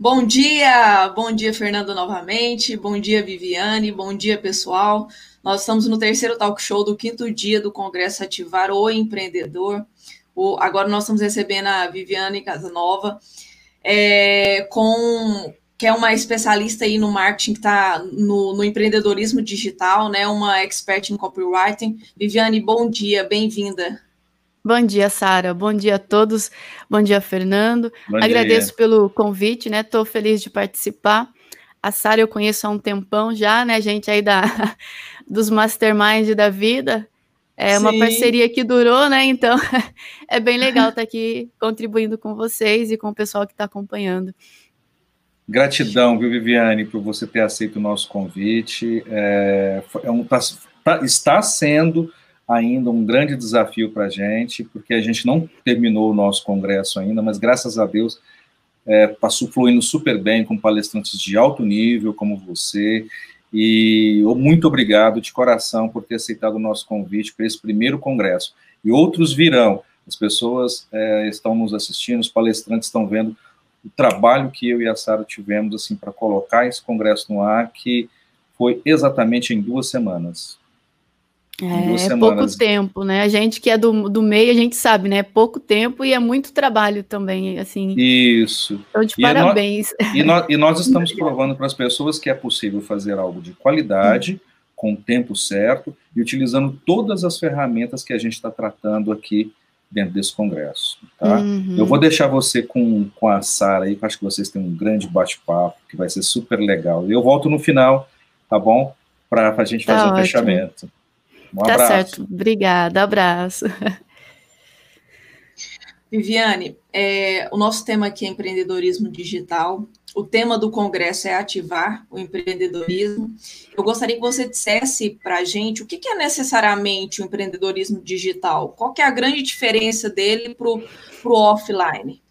Bom dia, bom dia, Fernando, novamente. Bom dia, Viviane. Bom dia, pessoal. Nós estamos no terceiro talk show do quinto dia do Congresso Ativar o Empreendedor. O, agora nós estamos recebendo a Viviane Casanova, é, com, que é uma especialista aí no marketing, que está no, no, empreendedorismo digital, né? Uma expert em copywriting. Viviane, bom dia, bem-vinda. Bom dia, Sara. Bom dia a todos. Bom dia, Fernando. Bom Agradeço dia. pelo convite, né? Estou feliz de participar. A Sara eu conheço há um tempão já, né, gente, aí da, dos masterminds da vida. É Sim. uma parceria que durou, né? Então é bem legal estar aqui contribuindo com vocês e com o pessoal que está acompanhando. Gratidão, viu, Viviane, por você ter aceito o nosso convite. É, é um, tá, tá, está sendo ainda um grande desafio para a gente, porque a gente não terminou o nosso congresso ainda, mas graças a Deus é, passou fluindo super bem com palestrantes de alto nível, como você, e muito obrigado de coração por ter aceitado o nosso convite para esse primeiro congresso. E outros virão, as pessoas é, estão nos assistindo, os palestrantes estão vendo o trabalho que eu e a Sara tivemos assim para colocar esse congresso no ar, que foi exatamente em duas semanas. É, é pouco tempo, né? A gente que é do, do meio, a gente sabe, né? É pouco tempo e é muito trabalho também, assim. Isso. Então, de e parabéns. É nós, e, nós, e nós estamos provando para as pessoas que é possível fazer algo de qualidade, hum. com o tempo certo e utilizando todas as ferramentas que a gente está tratando aqui dentro desse congresso, tá? Uhum. Eu vou deixar você com, com a Sara aí, que acho que vocês têm um grande bate-papo, que vai ser super legal. E eu volto no final, tá bom? Para a gente tá fazer o um fechamento. Um tá abraço. certo. Obrigada. Abraço. Viviane, é, o nosso tema aqui é empreendedorismo digital. O tema do congresso é ativar o empreendedorismo. Eu gostaria que você dissesse para a gente o que, que, é necessariamente o empreendedorismo digital. Qual que é a grande diferença dele para o offline?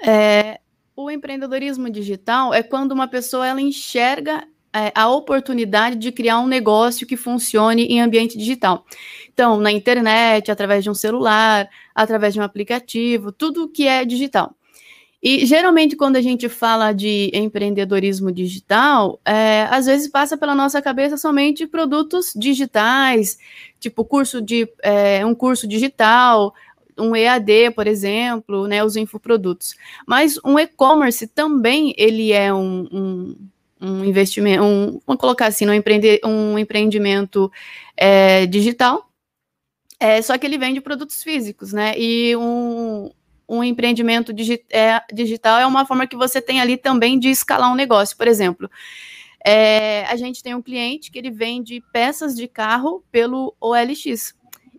É, o empreendedorismo digital é quando uma pessoa ela enxerga a oportunidade de criar um negócio que funcione em ambiente digital. Então, na internet, através de um celular, através de um aplicativo, tudo que é digital. E geralmente, quando a gente fala de empreendedorismo digital, é, às vezes passa pela nossa cabeça somente produtos digitais, tipo curso de é, um curso digital, um EAD, por exemplo, né, os infoprodutos. Mas um e-commerce também ele é um, um um investimento, um, vamos colocar assim, um, empreende, um empreendimento é, digital, é, só que ele vende produtos físicos, né? E um, um empreendimento digi é, digital é uma forma que você tem ali também de escalar um negócio. Por exemplo, é, a gente tem um cliente que ele vende peças de carro pelo OLX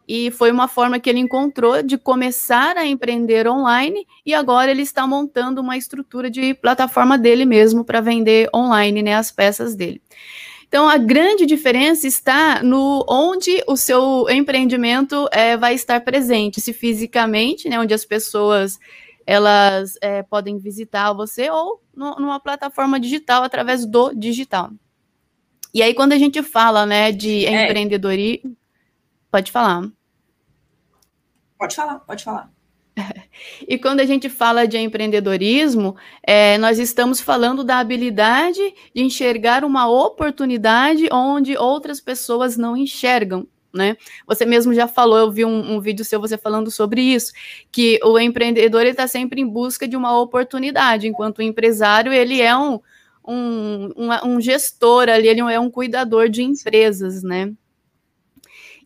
e foi uma forma que ele encontrou de começar a empreender online e agora ele está montando uma estrutura de plataforma dele mesmo para vender online né, as peças dele. Então a grande diferença está no onde o seu empreendimento é, vai estar presente, se fisicamente, né, onde as pessoas elas é, podem visitar você ou no, numa plataforma digital através do digital. E aí quando a gente fala né, de é. empreendedorismo Pode falar. Pode falar, pode falar. E quando a gente fala de empreendedorismo, é, nós estamos falando da habilidade de enxergar uma oportunidade onde outras pessoas não enxergam. Né? Você mesmo já falou, eu vi um, um vídeo seu você falando sobre isso, que o empreendedor está sempre em busca de uma oportunidade, enquanto o empresário ele é um, um, um, um gestor ali, ele é um cuidador de empresas, né?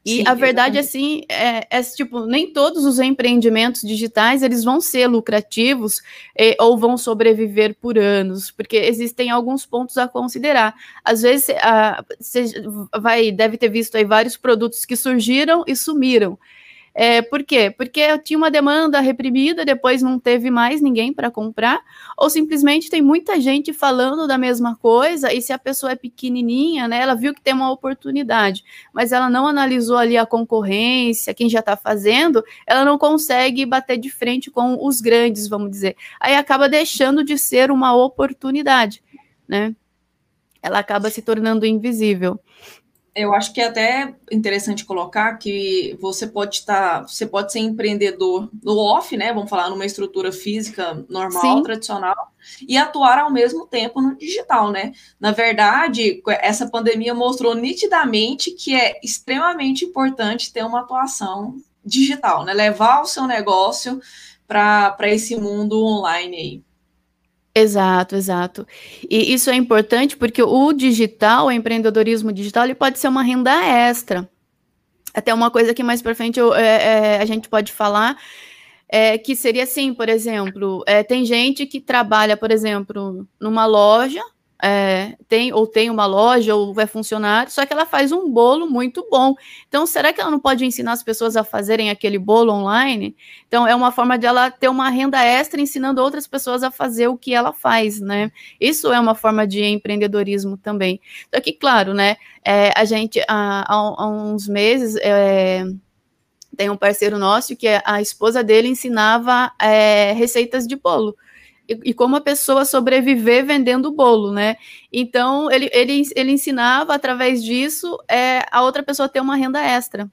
E Sim, a verdade, assim, é, é, tipo, nem todos os empreendimentos digitais, eles vão ser lucrativos é, ou vão sobreviver por anos, porque existem alguns pontos a considerar. Às vezes, você vai, deve ter visto aí vários produtos que surgiram e sumiram. É, por quê? Porque tinha uma demanda reprimida, depois não teve mais ninguém para comprar, ou simplesmente tem muita gente falando da mesma coisa, e se a pessoa é pequenininha, né, ela viu que tem uma oportunidade, mas ela não analisou ali a concorrência, quem já está fazendo, ela não consegue bater de frente com os grandes, vamos dizer. Aí acaba deixando de ser uma oportunidade, né? Ela acaba se tornando invisível. Eu acho que é até interessante colocar que você pode estar, você pode ser empreendedor no off, né? Vamos falar numa estrutura física normal, Sim. tradicional, e atuar ao mesmo tempo no digital, né? Na verdade, essa pandemia mostrou nitidamente que é extremamente importante ter uma atuação digital, né? Levar o seu negócio para esse mundo online aí. Exato, exato. E isso é importante porque o digital, o empreendedorismo digital, ele pode ser uma renda extra. Até uma coisa que mais para frente eu, é, é, a gente pode falar é que seria assim, por exemplo, é, tem gente que trabalha, por exemplo, numa loja é, tem ou tem uma loja ou é funcionário, só que ela faz um bolo muito bom. Então, será que ela não pode ensinar as pessoas a fazerem aquele bolo online? Então, é uma forma de ela ter uma renda extra ensinando outras pessoas a fazer o que ela faz, né? Isso é uma forma de empreendedorismo também. Só que, claro, né? É, a gente há, há, uns meses é, tem um parceiro nosso que a esposa dele ensinava é, receitas de bolo e, como a pessoa sobreviver vendendo bolo, né? Então, ele, ele, ele ensinava, através disso, é, a outra pessoa ter uma renda extra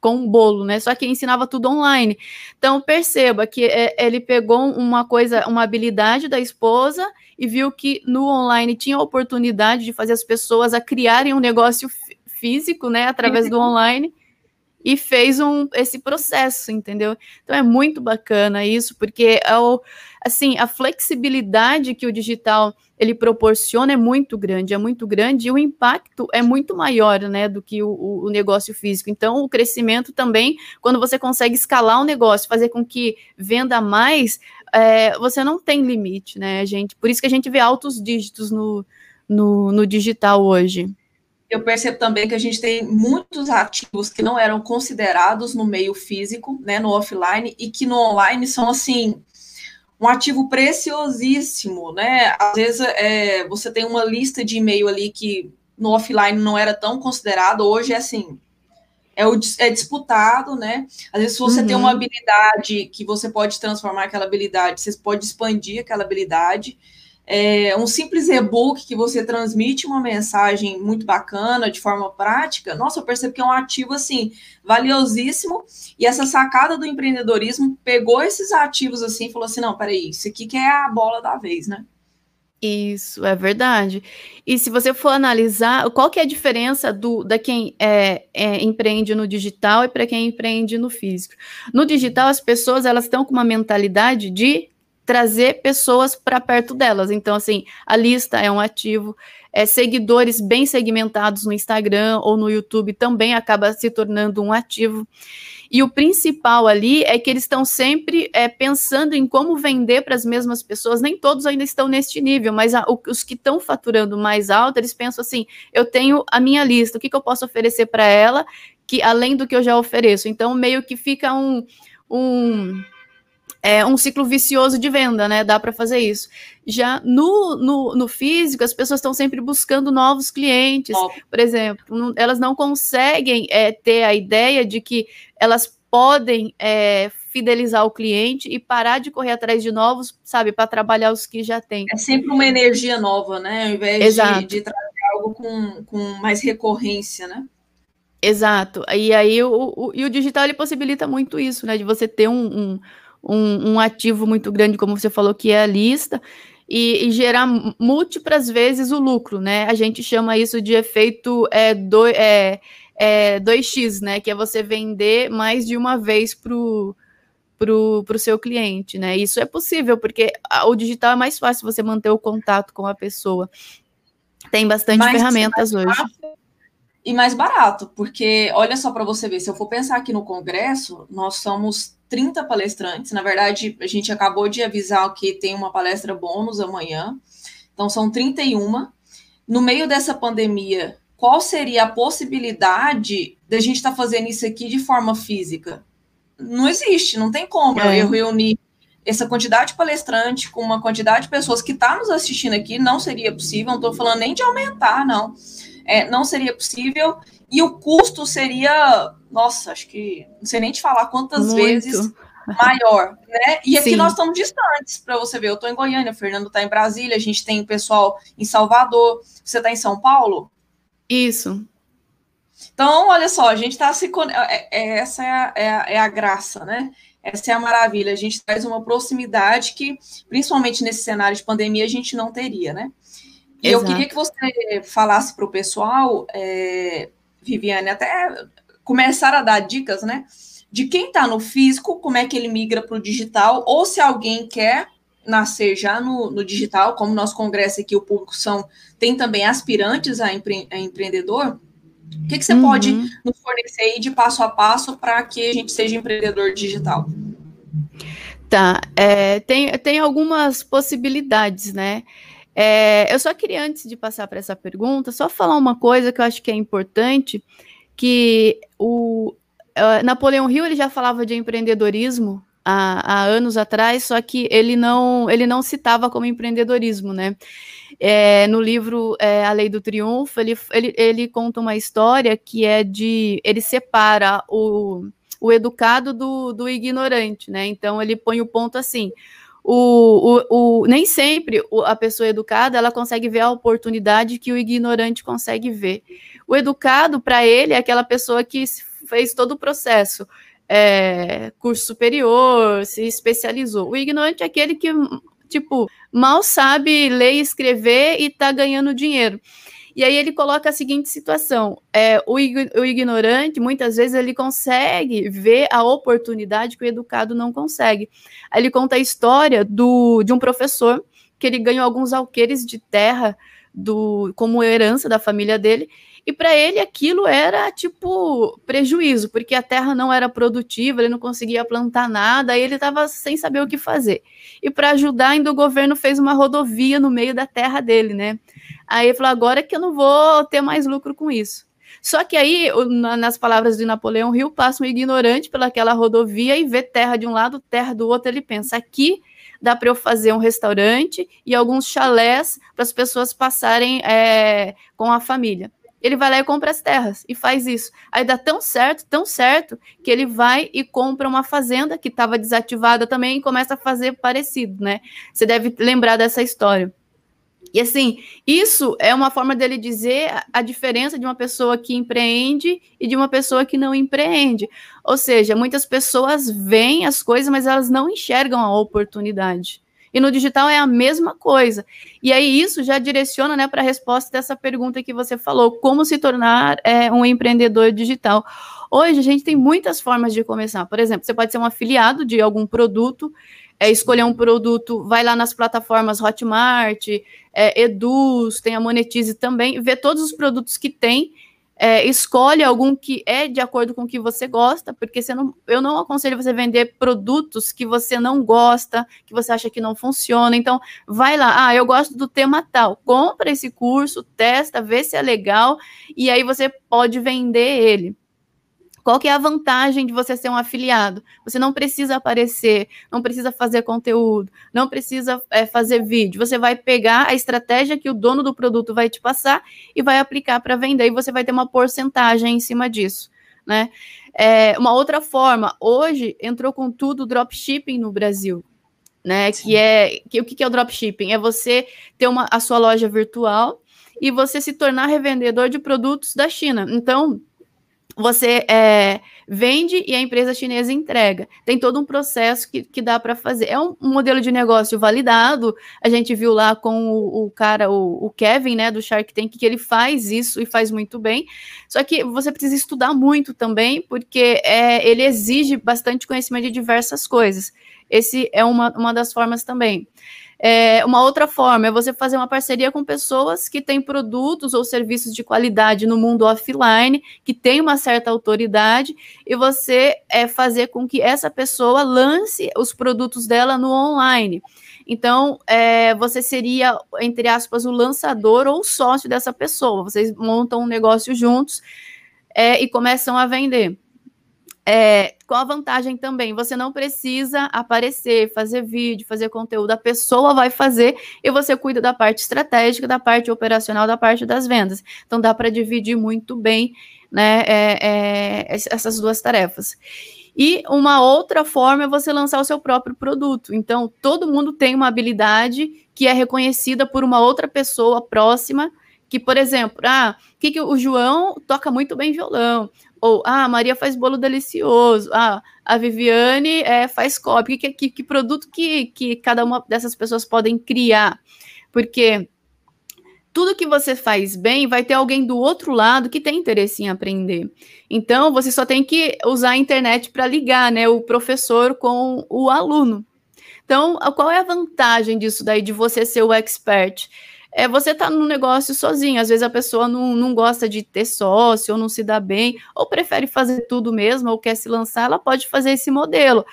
com o bolo, né? Só que ensinava tudo online. Então, perceba que é, ele pegou uma coisa, uma habilidade da esposa e viu que no online tinha a oportunidade de fazer as pessoas a criarem um negócio físico, né, através do online e fez um, esse processo, entendeu? Então é muito bacana isso, porque é o, assim, a flexibilidade que o digital ele proporciona é muito grande, é muito grande e o impacto é muito maior, né, do que o, o negócio físico. Então o crescimento também, quando você consegue escalar o negócio, fazer com que venda mais, é, você não tem limite, né, gente? Por isso que a gente vê altos dígitos no, no, no digital hoje eu percebo também que a gente tem muitos ativos que não eram considerados no meio físico, né, no offline, e que no online são assim um ativo preciosíssimo, né? Às vezes é, você tem uma lista de e-mail ali que no offline não era tão considerado, hoje é assim, é, o, é disputado, né? Às vezes, se você uhum. tem uma habilidade que você pode transformar aquela habilidade, você pode expandir aquela habilidade é, um simples e-book que você transmite uma mensagem muito bacana, de forma prática, nossa, eu percebo que é um ativo, assim, valiosíssimo, e essa sacada do empreendedorismo pegou esses ativos, assim, e falou assim, não, peraí, isso aqui que é a bola da vez, né? Isso, é verdade. E se você for analisar, qual que é a diferença do da quem é, é empreende no digital e para quem empreende no físico? No digital, as pessoas elas estão com uma mentalidade de trazer pessoas para perto delas. Então, assim, a lista é um ativo. É, seguidores bem segmentados no Instagram ou no YouTube também acaba se tornando um ativo. E o principal ali é que eles estão sempre é, pensando em como vender para as mesmas pessoas. Nem todos ainda estão neste nível, mas a, os que estão faturando mais alto, eles pensam assim: eu tenho a minha lista, o que, que eu posso oferecer para ela, que além do que eu já ofereço. Então, meio que fica um, um é um ciclo vicioso de venda, né? Dá para fazer isso. Já no, no, no, físico, as pessoas estão sempre buscando novos clientes. Oh. Por exemplo, não, elas não conseguem é, ter a ideia de que elas podem é, fidelizar o cliente e parar de correr atrás de novos, sabe, para trabalhar os que já têm. É sempre uma energia nova, né? Ao invés de, de, trazer algo com, com mais recorrência, né? Exato. E aí o, o, e o digital ele possibilita muito isso, né? De você ter um, um um, um ativo muito grande, como você falou, que é a lista, e, e, gerar múltiplas vezes o lucro, né? A gente chama isso de efeito é, do, é, é 2x, né? Que é você vender mais de uma vez para o pro, pro seu cliente, né? Isso é possível, porque o digital é mais fácil você manter o contato com a pessoa. Tem bastante mais, ferramentas mais hoje. E mais barato, porque olha só para você ver, se eu for pensar aqui no Congresso, nós somos 30 palestrantes. Na verdade, a gente acabou de avisar que tem uma palestra bônus amanhã. Então, são 31. No meio dessa pandemia, qual seria a possibilidade da gente estar tá fazendo isso aqui de forma física? Não existe, não tem como é. eu reunir essa quantidade de palestrante com uma quantidade de pessoas que está nos assistindo aqui, não seria possível. Não estou falando nem de aumentar, não. É, não seria possível. E o custo seria nossa, acho que não sei nem te falar quantas Muito. vezes maior, né? E aqui Sim. nós estamos distantes, para você ver. Eu estou em Goiânia, o Fernando está em Brasília, a gente tem pessoal em Salvador. Você está em São Paulo? Isso. Então, olha só, a gente está se. É, é, essa é a, é, a, é a graça, né? Essa é a maravilha. A gente traz uma proximidade que, principalmente nesse cenário de pandemia, a gente não teria, né? E Exato. eu queria que você falasse para o pessoal, é, Viviane, até começar a dar dicas, né? De quem está no físico, como é que ele migra para o digital, ou se alguém quer nascer já no, no, digital, como nosso congresso aqui, o público são, tem também aspirantes a, empre, a empreendedor. O que, que você uhum. pode nos fornecer aí de passo a passo para que a gente seja empreendedor digital? Tá, é, tem, tem algumas possibilidades, né? É, eu só queria, antes de passar para essa pergunta, só falar uma coisa que eu acho que é importante, que o uh, Napoleão Hill ele já falava de empreendedorismo há, há, anos atrás, só que ele não ele não citava como empreendedorismo, né? É, no livro é, A Lei do Triunfo, ele, ele, ele conta uma história que é de ele separa o, o educado do, do ignorante, né? Então ele põe o ponto assim: o, o, o, nem sempre a pessoa educada ela consegue ver a oportunidade que o ignorante consegue ver. O educado, para ele, é aquela pessoa que fez todo o processo, é, curso superior, se especializou. O ignorante é aquele que, tipo, mal sabe ler e escrever e está ganhando dinheiro. E aí ele coloca a seguinte situação: é, o, o ignorante, muitas vezes, ele consegue ver a oportunidade que o educado não consegue. Aí ele conta a história do, de um professor que ele ganhou alguns alqueires de terra do, como herança da família dele, e para ele aquilo era tipo prejuízo, porque a terra não era produtiva, ele não conseguia plantar nada, aí ele estava sem saber o que fazer. E para ajudar, ainda o governo fez uma rodovia no meio da terra dele, né? Aí ele falou: agora é que eu não vou ter mais lucro com isso. Só que aí, nas palavras de Napoleão Hill, passa um ignorante pelaquela rodovia e vê terra de um lado, terra do outro. Ele pensa: aqui dá para eu fazer um restaurante e alguns chalés para as pessoas passarem é, com a família. Ele vai lá e compra as terras e faz isso. Aí dá tão certo, tão certo, que ele vai e compra uma fazenda que estava desativada também e começa a fazer parecido, né? Você deve lembrar dessa história. E assim, isso é uma forma dele dizer a diferença de uma pessoa que empreende e de uma pessoa que não empreende. Ou seja, muitas pessoas veem as coisas, mas elas não enxergam a oportunidade. E no digital é a mesma coisa. E aí isso já direciona né, para a resposta dessa pergunta que você falou: como se tornar é, um empreendedor digital? Hoje a gente tem muitas formas de começar. Por exemplo, você pode ser um afiliado de algum produto é escolher um produto, vai lá nas plataformas Hotmart, é, Eduz, tem a Monetize também, vê todos os produtos que tem, é, escolhe algum que é de acordo com o que você gosta, porque você não, eu não aconselho você vender produtos que você não gosta, que você acha que não funciona. Então, vai lá, ah, eu gosto do tema tal, compra esse curso, testa, vê se é legal, e aí você pode vender ele. Qual que é a vantagem de você ser um afiliado? Você não precisa aparecer, não precisa fazer conteúdo, não precisa é, fazer vídeo. Você vai pegar a estratégia que o dono do produto vai te passar e vai aplicar para vender e você vai ter uma porcentagem em cima disso, né? É, uma outra forma, hoje entrou com tudo dropshipping no Brasil, né? Sim. Que é que, o que é o dropshipping? É você ter uma, a sua loja virtual e você se tornar revendedor de produtos da China. Então, você é, vende e a empresa chinesa entrega. Tem todo um processo que, que dá para fazer. É um, modelo de negócio validado. A gente viu lá com o, o cara, o, o, Kevin, né, do Shark Tank, que ele faz isso e faz muito bem. Só que você precisa estudar muito também, porque é, ele exige bastante conhecimento de diversas coisas. Esse é uma, uma das formas também. É, uma outra forma é você fazer uma parceria com pessoas que têm produtos ou serviços de qualidade no mundo offline, que tem uma certa autoridade, e você é, fazer com que essa pessoa lance os produtos dela no online. Então, é, você seria, entre aspas, o lançador ou o sócio dessa pessoa. Vocês montam um negócio juntos é, e começam a vender. É, a vantagem também? Você não precisa aparecer, fazer vídeo, fazer conteúdo, a pessoa vai fazer e você cuida da parte estratégica, da parte operacional, da parte das vendas. Então dá para dividir muito bem né, é, é, essas duas tarefas. E uma outra forma é você lançar o seu próprio produto. Então, todo mundo tem uma habilidade que é reconhecida por uma outra pessoa próxima que, por exemplo, ah, que, que o João toca muito bem violão, ou ah, a Maria faz bolo delicioso, ah, a Viviane é, faz copy, que, que, que produto que, que cada uma dessas pessoas podem criar, porque tudo que você faz bem vai ter alguém do outro lado que tem interesse em aprender. Então, você só tem que usar a internet para ligar, né, o professor com o aluno. Então, qual é a vantagem disso daí, de você ser o expert? É você tá no negócio sozinho. Às vezes a pessoa não, não gosta de ter sócio, ou não se dá bem, ou prefere fazer tudo mesmo, ou quer se lançar, ela pode fazer esse modelo.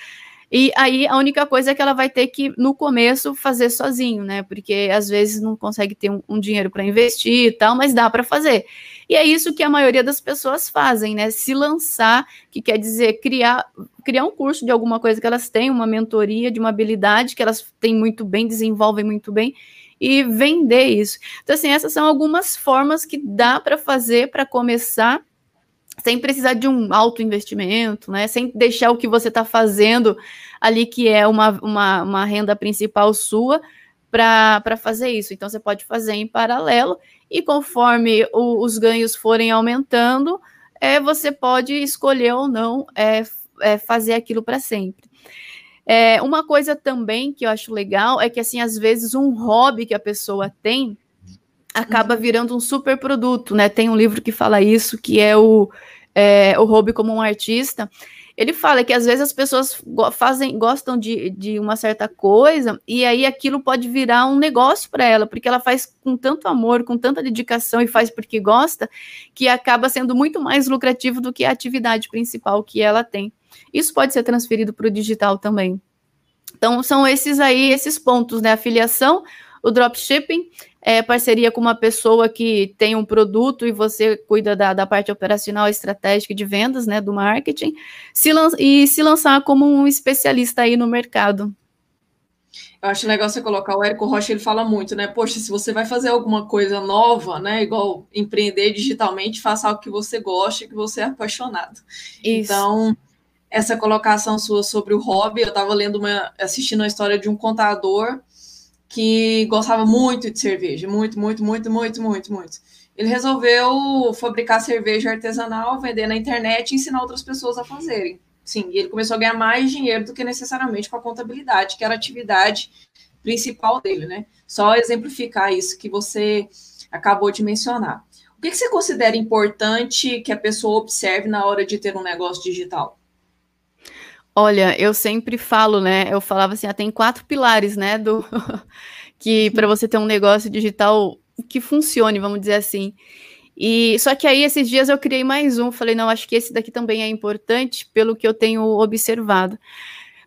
E aí a única coisa é que ela vai ter que, no começo, fazer sozinho, né? Porque às vezes não consegue ter um, um dinheiro para investir e tal, mas dá para fazer. E é isso que a maioria das pessoas fazem, né? Se lançar, que quer dizer criar, criar um curso de alguma coisa que elas têm, uma mentoria de uma habilidade que elas têm muito bem, desenvolvem muito bem, e vender isso. Então, assim, essas são algumas formas que dá para fazer para começar sem precisar de um alto investimento, né? Sem deixar o que você está fazendo ali, que é uma, uma, uma renda principal sua, para fazer isso. Então, você pode fazer em paralelo, e conforme o, os ganhos forem aumentando, é, você pode escolher ou não é, é fazer aquilo para sempre. É, uma coisa também que eu acho legal é que, assim, às vezes um hobby que a pessoa tem acaba uhum. virando um super produto, né? Tem um livro que fala isso, que é o, é, o Hobby como um Artista. Ele fala que às vezes as pessoas fazem, gostam de, de uma certa coisa e aí aquilo pode virar um negócio para ela, porque ela faz com tanto amor, com tanta dedicação e faz porque gosta, que acaba sendo muito mais lucrativo do que a atividade principal que ela tem. Isso pode ser transferido para o digital também. Então, são esses aí, esses pontos, né? Afiliação, o dropshipping, é, parceria com uma pessoa que tem um produto e você cuida da, da parte operacional estratégica de vendas, né, do marketing, se e se lançar como um especialista aí no mercado. Eu acho legal você colocar o Érico Rocha, ele fala muito, né? Poxa, se você vai fazer alguma coisa nova, né? Igual empreender digitalmente, faça algo que você goste, que você é apaixonado. Isso. Então, essa colocação sua sobre o hobby, eu estava lendo uma, assistindo a história de um contador que gostava muito de cerveja, muito, muito, muito, muito, muito, muito. Ele resolveu fabricar cerveja artesanal, vender na internet e ensinar outras pessoas a fazerem. Sim, e ele começou a ganhar mais dinheiro do que necessariamente com a contabilidade, que era a atividade principal dele, né? Só exemplificar isso que você acabou de mencionar. O que, que você considera importante que a pessoa observe na hora de ter um negócio digital? Olha, eu sempre falo, né? Eu falava assim, ah, tem quatro pilares, né? Do que para você ter um negócio digital que funcione, vamos dizer assim. E só que aí esses dias eu criei mais um, falei, não, acho que esse daqui também é importante pelo que eu tenho observado.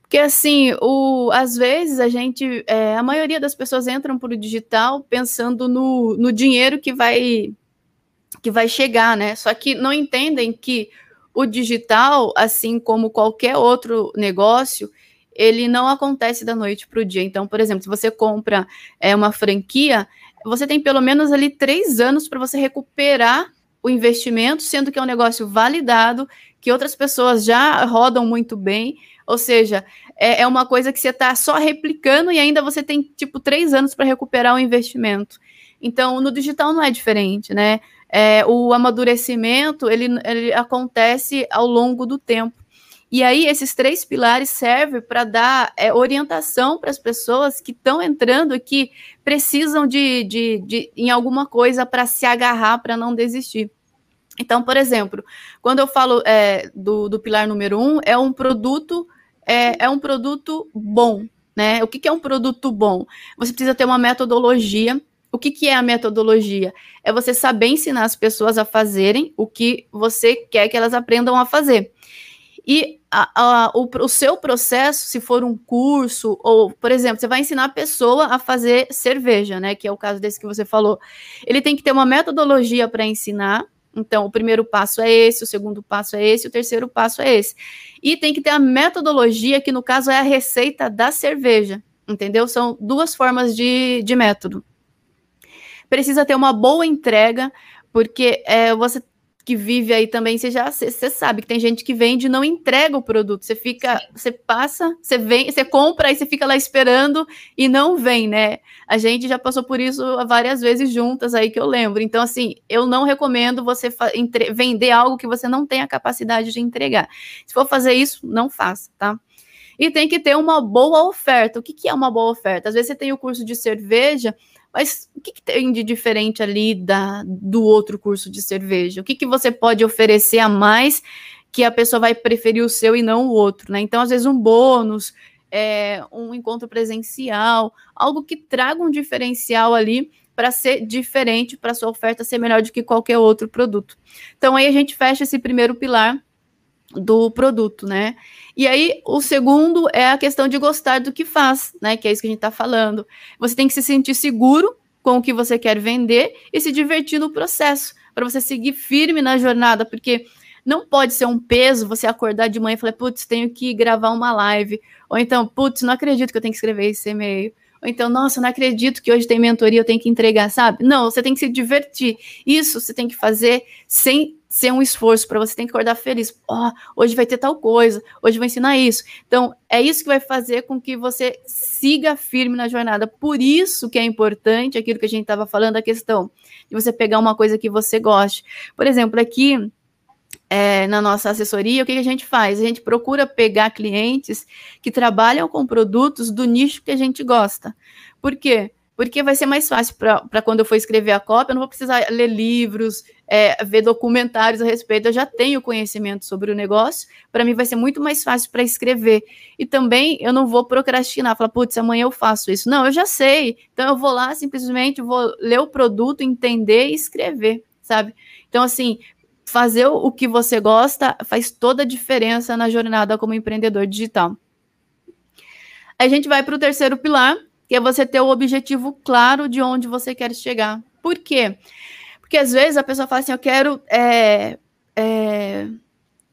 Porque assim, o, às vezes a gente, é, a maioria das pessoas entram para o digital pensando no, no dinheiro que vai que vai chegar, né? Só que não entendem que o digital, assim como qualquer outro negócio, ele não acontece da noite para o dia. Então, por exemplo, se você compra é, uma franquia, você tem pelo menos ali três anos para você recuperar o investimento, sendo que é um negócio validado, que outras pessoas já rodam muito bem. Ou seja, é, é uma coisa que você está só replicando e ainda você tem tipo três anos para recuperar o investimento. Então, no digital não é diferente, né? É, o amadurecimento ele, ele acontece ao longo do tempo. E aí, esses três pilares servem para dar é, orientação para as pessoas que estão entrando e que precisam de, de, de em alguma coisa para se agarrar, para não desistir. Então, por exemplo, quando eu falo é, do, do pilar número um, é um produto, é, é um produto bom. Né? O que, que é um produto bom? Você precisa ter uma metodologia que, que é a metodologia? É você saber ensinar as pessoas a fazerem o que você quer que elas aprendam a fazer. E a, a, o, o, seu processo, se for um curso, ou, por exemplo, você vai ensinar a pessoa a fazer cerveja, né? Que é o caso desse que você falou. Ele tem que ter uma metodologia para ensinar. Então, o primeiro passo é esse, o segundo passo é esse, o terceiro passo é esse. E tem que ter a metodologia, que no caso é a receita da cerveja, entendeu? São duas formas de, de método precisa ter uma boa entrega, porque é, você que vive aí também, você já você sabe que tem gente que vende e não entrega o produto. Você fica, Sim. você passa, você vem, você compra e você fica lá esperando e não vem, né? A gente já passou por isso várias vezes juntas aí que eu lembro. Então, assim, eu não recomendo você vender algo que você não tem a capacidade de entregar. Se for fazer isso, não faça, tá? E tem que ter uma boa oferta. O que, que é uma boa oferta? Às vezes você tem o curso de cerveja, mas o que, que, tem de diferente ali da, do outro curso de cerveja? O que, que você pode oferecer a mais que a pessoa vai preferir o seu e não o outro, né? Então, às vezes, um bônus, é, um encontro presencial, algo que traga um diferencial ali para ser diferente, para sua oferta ser melhor do que qualquer outro produto. Então, aí a gente fecha esse primeiro pilar do produto, né? E aí, o segundo é a questão de gostar do que faz, né? Que é isso que a gente está falando. Você tem que se sentir seguro com o que você quer vender e se divertir no processo, para você seguir firme na jornada, porque não pode ser um peso você acordar de manhã e falar, putz, tenho que gravar uma live. Ou então, putz, não acredito que eu tenho que escrever esse e-mail. Ou então, nossa, não acredito que hoje tem mentoria, eu tenho que entregar, sabe? Não, você tem que se divertir. Isso você tem que fazer sem ser um esforço para você tem que acordar feliz. Oh, hoje vai ter tal coisa, hoje vai ensinar isso. Então, é isso que vai fazer com que você siga firme na jornada. Por isso que é importante aquilo que a gente estava falando, a questão de você pegar uma coisa que você goste. Por exemplo, aqui é, na nossa assessoria, o que, que a gente faz? A gente procura pegar clientes que trabalham com produtos do nicho que a gente gosta. Por quê? porque vai ser mais fácil para quando eu for escrever a cópia, eu não vou precisar ler livros, é, ver documentários a respeito, eu já tenho conhecimento sobre o negócio, para mim vai ser muito mais fácil para escrever. E também eu não vou procrastinar, falar, putz, amanhã eu faço isso. Não, eu já sei, então eu vou lá, simplesmente vou ler o produto, entender e escrever, sabe? Então, assim, fazer o que você gosta faz toda a diferença na jornada como empreendedor digital. A gente vai para o terceiro pilar, que é você ter o objetivo claro de onde você quer chegar. Por quê? Porque às vezes a pessoa fala assim: eu quero é, é,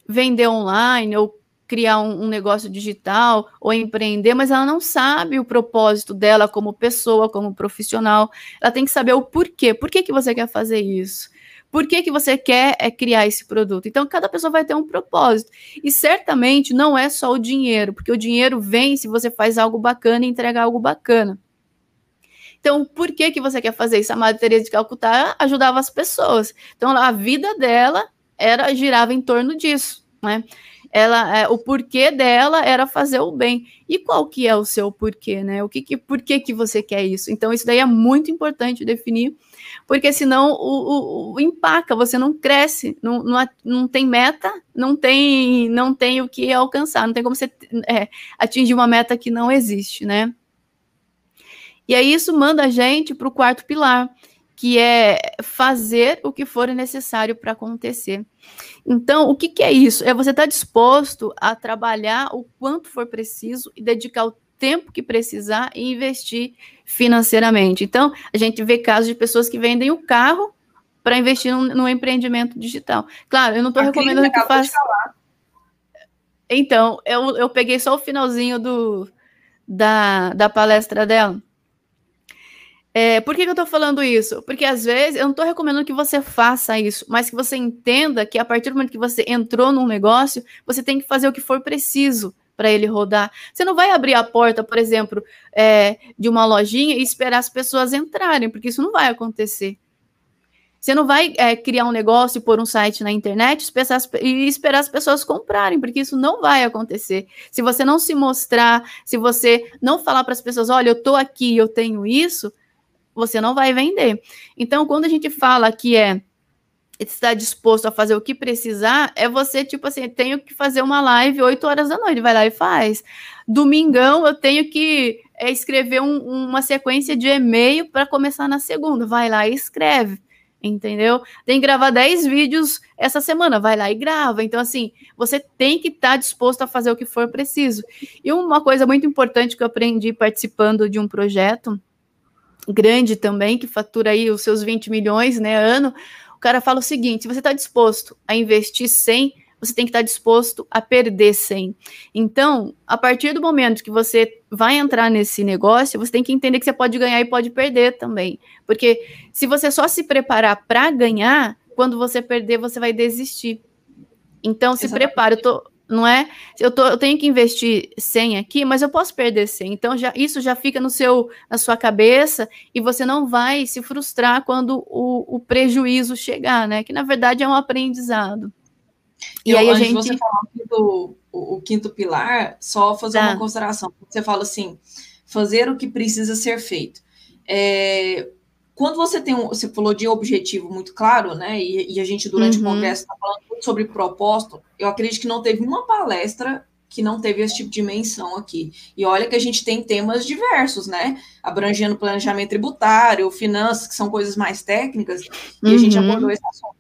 vender online ou criar um, um, negócio digital ou empreender, mas ela não sabe o propósito dela como pessoa, como profissional. Ela tem que saber o porquê. Por que, que você quer fazer isso? Por que, que você quer é, criar esse produto? Então, cada pessoa vai ter um propósito. E certamente não é só o dinheiro, porque o dinheiro vem se você faz algo bacana e entrega algo bacana. Então, por que, que você quer fazer isso? A Madre Teresa de Calcutá ajudava as pessoas. Então, a vida dela era girava em torno disso, né? ela é, o porquê dela era fazer o bem. E qual que é o seu porquê, né? O que, que por que, que você quer isso? Então isso daí é muito importante definir, porque senão o, o, o empaca, você não cresce, não, não, não tem meta, não tem não tem o que alcançar, não tem como você é, atingir uma meta que não existe, né? E aí isso manda a gente para o quarto pilar, que é fazer o que for necessário para acontecer. Então, o que, que é isso? É você estar tá disposto a trabalhar o quanto for preciso e dedicar o tempo que precisar e investir financeiramente. Então, a gente vê casos de pessoas que vendem o carro para investir no, no, empreendimento digital. Claro, eu não estou recomendando que faça. Então, eu, eu peguei só o finalzinho do, da, da palestra dela. É, por que, que eu estou falando isso? Porque às vezes eu não estou recomendando que você faça isso, mas que você entenda que a partir do momento que você entrou num negócio, você tem que fazer o que for preciso para ele rodar. Você não vai abrir a porta, por exemplo, é, de uma lojinha e esperar as pessoas entrarem, porque isso não vai acontecer. Você não vai é, criar um negócio pôr um site na internet e esperar as pessoas comprarem, porque isso não vai acontecer. Se você não se mostrar, se você não falar para as pessoas, olha, eu estou aqui, eu tenho isso, você não vai vender. Então, quando a gente fala que é está disposto a fazer o que precisar, é você, tipo assim, tenho que fazer uma live 8 horas da noite, vai lá e faz. Domingão, eu tenho que é, escrever um, uma sequência de e-mail para começar na segunda, vai lá e escreve, entendeu? Tem que gravar 10 vídeos essa semana, vai lá e grava. Então, assim, você tem que estar tá disposto a fazer o que for preciso. E uma coisa muito importante que eu aprendi participando de um projeto grande também, que fatura aí os seus 20 milhões, né, ano, o cara fala o seguinte, se você está disposto a investir 100, você tem que estar tá disposto a perder 100. Então, a partir do momento que você vai entrar nesse negócio, você tem que entender que você pode ganhar e pode perder também. Porque se você só se preparar para ganhar, quando você perder, você vai desistir. Então, se Exatamente. prepare. Eu tô, não é? Eu, tô, eu tenho que investir 100 aqui, mas eu posso perder 100. Então, já, isso já fica no seu, na sua cabeça e você não vai se frustrar quando o, o prejuízo chegar, né? Que, na verdade, é um aprendizado. E, aí a gente... você falar do o, o, quinto pilar, só fazer tá. uma consideração. Você fala assim, fazer o que precisa ser feito. É, quando você tem um, você falou de objetivo muito claro, né? E, e a gente durante uhum. o congresso está falando muito sobre propósito. Eu acredito que não teve uma palestra que não teve esse tipo de menção aqui. E olha que a gente tem temas diversos, né? Abrangendo planejamento tributário, finanças, que são coisas mais técnicas, e a gente uhum. abordou esse assunto.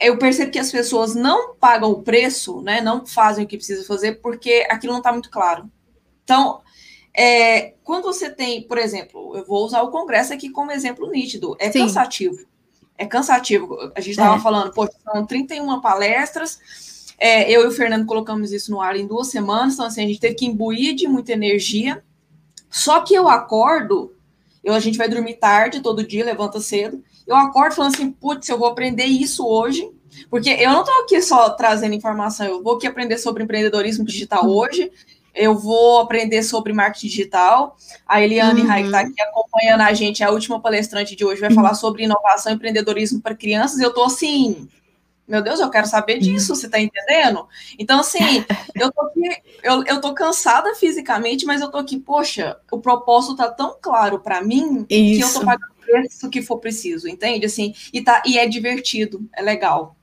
Eu percebo que as pessoas não pagam o preço, né? Não fazem o que precisa fazer porque aquilo não está muito claro. Então, é, quando você tem, por exemplo, eu vou usar o Congresso aqui como exemplo nítido, é Sim. cansativo. É cansativo. A gente estava é. falando, pô, são 31 palestras. É, eu e o Fernando colocamos isso no ar em duas semanas, então assim, a gente teve que imbuir de muita energia. Só que eu acordo, eu, a gente vai dormir tarde todo dia, levanta cedo. Eu acordo falando assim, putz, eu vou aprender isso hoje, porque eu não estou aqui só trazendo informação, eu vou aqui aprender sobre empreendedorismo digital hoje, eu vou aprender sobre marketing digital. A Eliane uhum. que está aqui acompanhando a gente, a última palestrante de hoje, vai falar sobre inovação e empreendedorismo para crianças. Eu estou assim, meu Deus, eu quero saber disso, você está entendendo? Então, assim, eu tô aqui, eu, eu tô cansada fisicamente, mas eu tô aqui, poxa, o propósito tá tão claro para mim Isso. que eu tô pagando o preço que for preciso, entende? Assim, e, tá, e é divertido, é legal.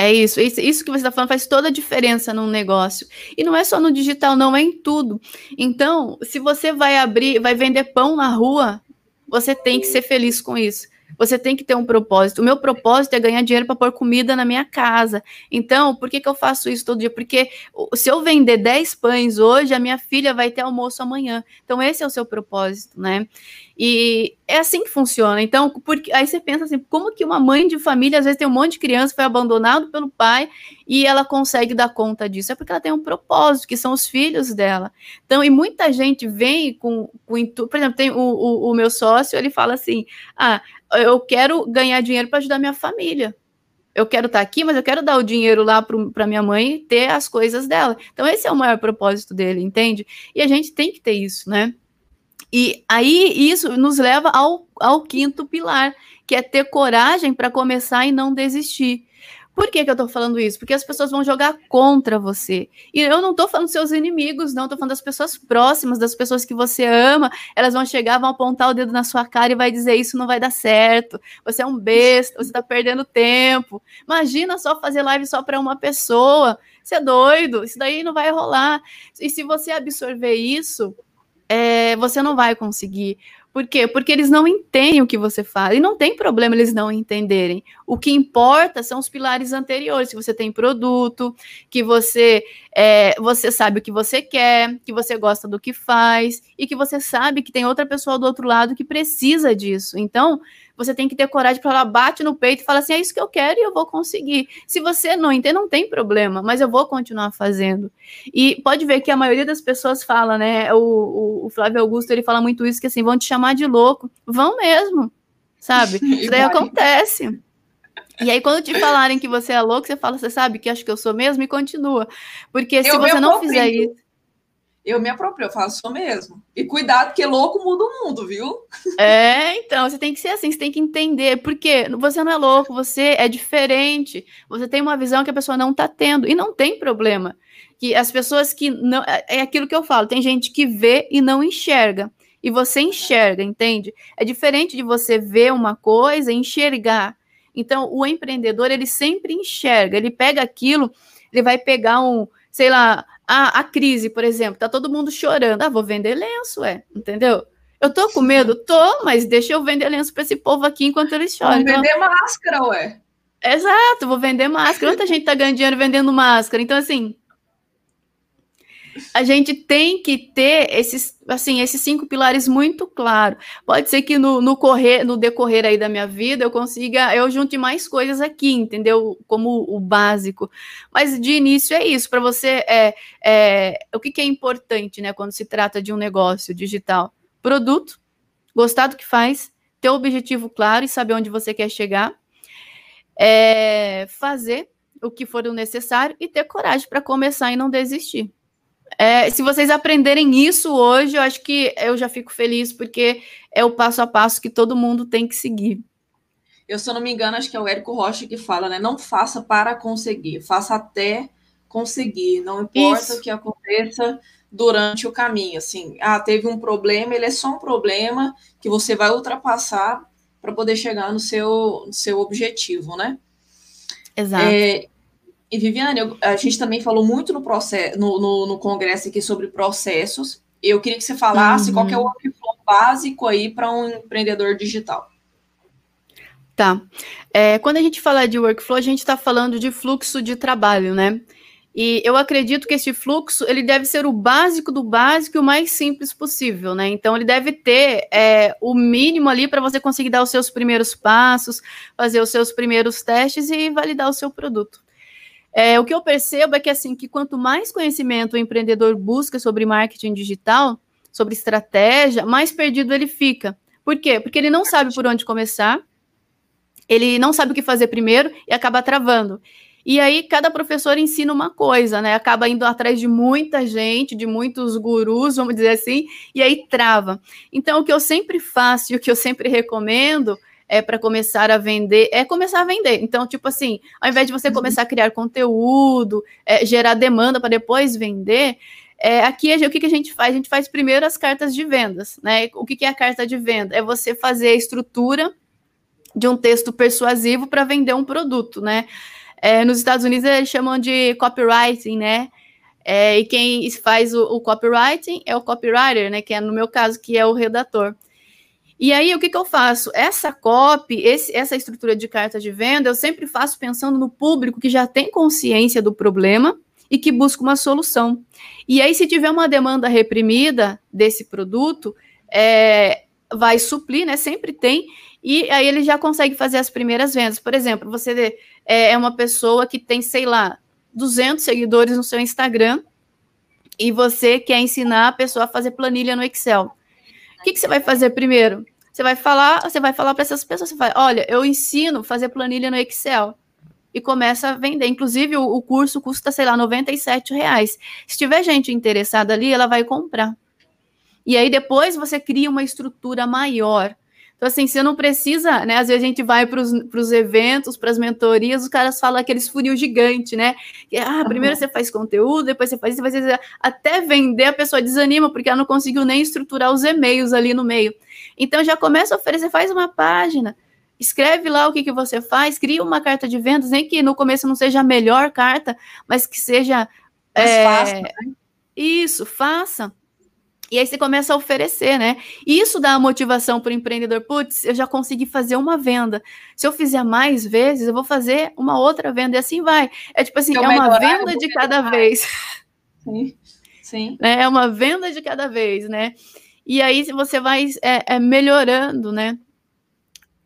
É isso, isso, que você está falando faz toda a diferença num negócio. E não é só no digital, não, é em tudo. Então, se você vai abrir, vai vender pão na rua, você tem que ser feliz com isso. Você tem que ter um propósito. O meu propósito é ganhar dinheiro para pôr comida na minha casa. Então, por que, que eu faço isso todo dia? Porque se eu vender 10 pães hoje, a minha filha vai ter almoço amanhã. Então, esse é o seu propósito, né? E é assim que funciona. Então, porque, aí você pensa assim, como que uma mãe de família, às vezes tem um monte de criança, foi abandonado pelo pai e ela consegue dar conta disso? É porque ela tem um propósito, que são os filhos dela. Então, e muita gente vem com, com por exemplo, tem o, o, o meu sócio, ele fala assim, ah, eu quero ganhar dinheiro para ajudar minha família. Eu quero estar tá aqui, mas eu quero dar o dinheiro lá para minha mãe ter as coisas dela. Então, esse é o maior propósito dele, entende? E a gente tem que ter isso, né? E aí isso nos leva ao, ao quinto pilar, que é ter coragem para começar e não desistir. Por que, que eu estou falando isso? Porque as pessoas vão jogar contra você. E eu não estou falando dos seus inimigos, não, estou falando das pessoas próximas, das pessoas que você ama. Elas vão chegar, vão apontar o dedo na sua cara e vai dizer: Isso não vai dar certo, você é um besta, você está perdendo tempo. Imagina só fazer live só para uma pessoa. Você é doido, isso daí não vai rolar. E se você absorver isso, é, você não vai conseguir. Por quê? Porque eles não entendem o que você fala. E não tem problema eles não entenderem. O que importa são os pilares anteriores. Que você tem produto, que você, é, você sabe o que você quer, que você gosta do que faz, e que você sabe que tem outra pessoa do outro lado que precisa disso. Então, você tem que ter coragem para falar, bate no peito e fala assim: é isso que eu quero e eu vou conseguir. Se você não entende, não tem problema, mas eu vou continuar fazendo. E pode ver que a maioria das pessoas fala, né? O, o, o Flávio Augusto ele fala muito isso: que assim, vão te chamar de louco. Vão mesmo, sabe? Isso daí acontece. E aí, quando te falarem que você é louco, você fala, você sabe que acho que eu sou mesmo e continua. Porque se eu você não fizer isso eu me aproprio, eu faço isso mesmo. E cuidado, que louco muda o mundo, viu? É, então, você tem que ser assim, você tem que entender, porque você não é louco, você é diferente, você tem uma visão que a pessoa não está tendo, e não tem problema. Que as pessoas que não. É, é aquilo que eu falo, tem gente que vê e não enxerga. E você enxerga, entende? É diferente de você ver uma coisa e enxergar. Então, o empreendedor, ele sempre enxerga, ele pega aquilo, ele vai pegar um, sei lá, a, a crise, por exemplo, tá todo mundo chorando. Ah, vou vender lenço, é, entendeu? Eu tô com medo? Tô, mas deixa eu vender lenço para esse povo aqui enquanto eles choram. Vou vender então, máscara, ué. Exato, vou vender máscara. Muita gente tá ganhando dinheiro vendendo máscara. Então, assim, a gente tem que ter esses, assim, esses cinco pilares muito claros. Pode ser que no, no, correr, no decorrer aí da minha vida eu consiga, eu junte mais coisas aqui, entendeu? Como o básico. Mas de início é isso. Para você, é, é, o que, que é importante, né, quando se trata de um negócio digital? Produto, gostar do que faz, ter o objetivo claro e saber onde você quer chegar. é fazer o que for o necessário e ter coragem para começar e não desistir. É, se vocês aprenderem isso hoje, eu acho que eu já fico feliz, porque é o passo a passo que todo mundo tem que seguir. Eu, se eu não me engano, acho que é o Érico Rocha que fala, né? Não faça para conseguir, faça até conseguir. Não importa isso. o que aconteça durante o caminho. Assim, ah, teve um problema, ele é só um problema que você vai ultrapassar para poder chegar no seu, no seu objetivo, né? Exato. É, e Viviane, eu, a gente também falou muito no, processo, no, no, no, congresso aqui sobre processos. Eu queria que você falasse uhum. qual é o workflow básico aí para um empreendedor digital. Tá. É, quando a gente fala de workflow, a gente está falando de fluxo de trabalho, né? E eu acredito que esse fluxo ele deve ser o básico do básico e o mais simples possível, né? Então ele deve ter é, o mínimo ali para você conseguir dar os seus primeiros passos, fazer os seus primeiros testes e validar o seu produto. É, o que eu percebo é que assim que quanto mais conhecimento o empreendedor busca sobre marketing digital, sobre estratégia, mais perdido ele fica. Por quê? Porque ele não sabe por onde começar, ele não sabe o que fazer primeiro e acaba travando. E aí cada professor ensina uma coisa, né? Acaba indo atrás de muita gente, de muitos gurus, vamos dizer assim, e aí trava. Então o que eu sempre faço e o que eu sempre recomendo é para começar a vender, é começar a vender. Então, tipo assim, ao invés de você uhum. começar a criar conteúdo, é, gerar demanda para depois vender, é, aqui o que, que a gente faz? A gente faz primeiro as cartas de vendas, né? O que, que é a carta de venda? É você fazer a estrutura de um texto persuasivo para vender um produto, né? É, nos Estados Unidos eles chamam de copywriting, né? É, e quem faz o, o, copywriting é o copywriter, né? Que é no meu caso, que é o redator. E aí, o que, que eu faço? Essa copy, esse, essa estrutura de carta de venda, eu sempre faço pensando no público que já tem consciência do problema e que busca uma solução. E aí, se tiver uma demanda reprimida desse produto, é, vai suplir, né? Sempre tem. E aí ele já consegue fazer as primeiras vendas. Por exemplo, você é, é uma pessoa que tem, sei lá, 200 seguidores no seu Instagram e você quer ensinar a pessoa a fazer planilha no Excel. O que, que você vai fazer primeiro? Você vai falar, você vai falar para essas pessoas, você vai, olha, eu ensino fazer planilha no Excel e começa a vender. Inclusive, o, o curso custa, sei lá, 97 reais. Se tiver gente interessada ali, ela vai comprar. E aí depois você cria uma estrutura maior então, assim, você não precisa, né? Às vezes a gente vai para os eventos, para as mentorias, os caras falam aqueles funil gigante, né? Que, ah, primeiro uhum. você faz conteúdo, depois você faz isso, você faz até vender, a pessoa desanima, porque ela não conseguiu nem estruturar os e-mails ali no meio. Então já começa a oferecer, faz uma página, escreve lá o que, que você faz, cria uma carta de vendas, nem que no começo não seja a melhor carta, mas que seja. Mais é, fácil, né? Isso, faça. E aí você começa a oferecer, né? E isso dá motivação para o empreendedor. Putz, eu já consegui fazer uma venda. Se eu fizer mais vezes, eu vou fazer uma outra venda. E assim vai. É tipo assim, é, é uma venda de cada vez. Sim, sim. É uma venda de cada vez, né? E aí você vai é, é melhorando, né?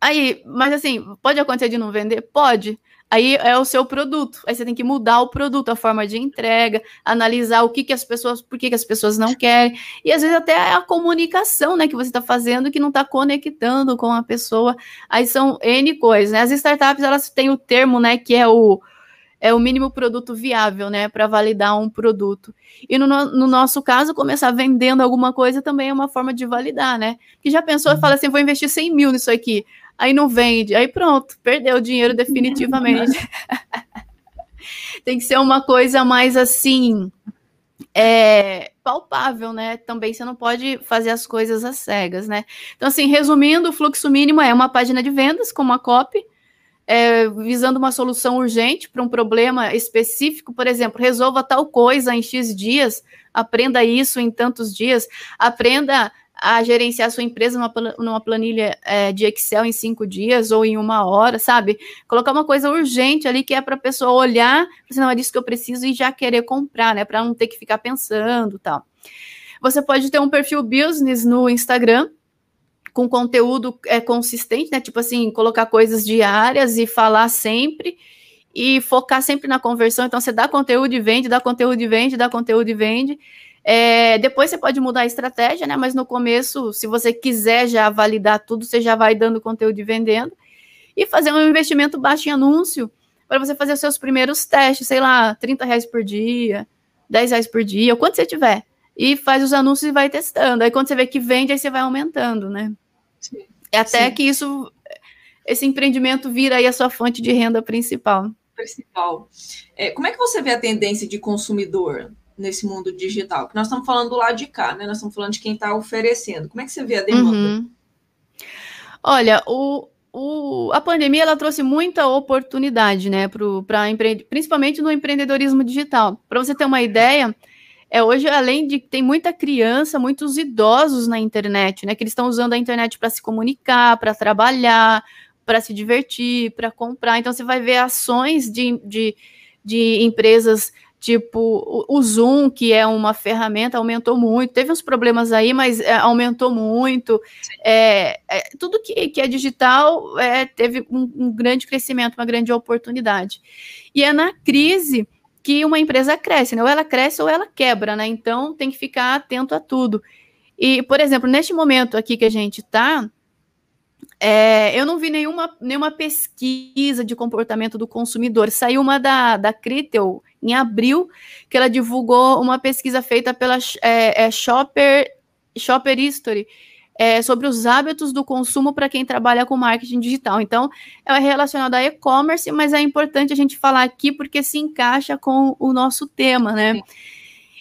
Aí, mas assim, pode acontecer de não vender? Pode aí é o seu produto. Aí você tem que mudar o produto, a forma de entrega, analisar o que, que as pessoas, por que, que as pessoas não querem. E às vezes até a comunicação né, que você está fazendo que não está conectando com a pessoa. Aí são N coisas. Né? As startups elas têm o termo né, que é o é o mínimo produto viável, né, para validar um produto. E no, no, nosso caso, começar vendendo alguma coisa também é uma forma de validar, né? Que já pensou e uhum. fala assim, vou investir 100 mil nisso aqui aí não vende, aí pronto, perdeu o dinheiro definitivamente. Tem que ser uma coisa mais assim, é, palpável, né? Também você não pode fazer as coisas às cegas, né? Então, assim, resumindo, o fluxo mínimo é uma página de vendas com uma copy, é, visando uma solução urgente para um problema específico, por exemplo, resolva tal coisa em X dias, aprenda isso em tantos dias, aprenda a gerenciar sua empresa numa, numa planilha é, de Excel em cinco dias ou em uma hora, sabe? Colocar uma coisa urgente ali que é para a pessoa olhar, assim, não é disso que eu preciso e já querer comprar, né? Para não ter que ficar pensando tal. Você pode ter um perfil business no Instagram com conteúdo é, consistente, né? Tipo assim, colocar coisas diárias e falar sempre e focar sempre na conversão. Então, você dá conteúdo e vende, dá conteúdo e vende, dá conteúdo e vende. É, depois você pode mudar a estratégia, né? Mas no começo, se você quiser já validar tudo, você já vai dando conteúdo e vendendo. e fazer um investimento baixo em anúncio para você fazer os seus primeiros testes, sei lá, 30 reais por dia, 10 reais por dia, ou quanto você tiver. E faz os anúncios e vai testando. Aí quando você vê que vende, aí você vai aumentando, né? Sim. Até Sim. que isso, esse empreendimento vira aí a sua fonte de renda principal. Principal. É, como é que você vê a tendência de consumidor nesse mundo digital? Que nós estamos falando do lado de cá, né? Nós estamos falando de quem está oferecendo. Como é que você vê a demanda? Uhum. Olha, o, o, a pandemia ela trouxe muita oportunidade, né, para empre... principalmente no empreendedorismo digital. Para você ter uma ideia, é hoje além de tem muita criança, muitos idosos na internet, né, que eles estão usando a internet para se comunicar, para trabalhar, para se divertir, para comprar. Então você vai ver ações de, de, de empresas Tipo, o, Zoom, que é uma ferramenta, aumentou muito. Teve uns problemas aí, mas é, aumentou muito. É, é, tudo que, que é digital é, teve um, um grande crescimento, uma grande oportunidade. E é na crise que uma empresa cresce, né? Ou ela cresce ou ela quebra, né? Então tem que ficar atento a tudo. E, por exemplo, neste momento aqui que a gente está, é, eu não vi nenhuma, nenhuma pesquisa de comportamento do consumidor. Saiu uma da, da Critel em abril, que ela divulgou uma pesquisa feita pela é, é, Shopper, Shopper History é, sobre os hábitos do consumo para quem trabalha com marketing digital. Então, é relacionado a e-commerce, mas é importante a gente falar aqui porque se encaixa com o nosso tema, né? Sim.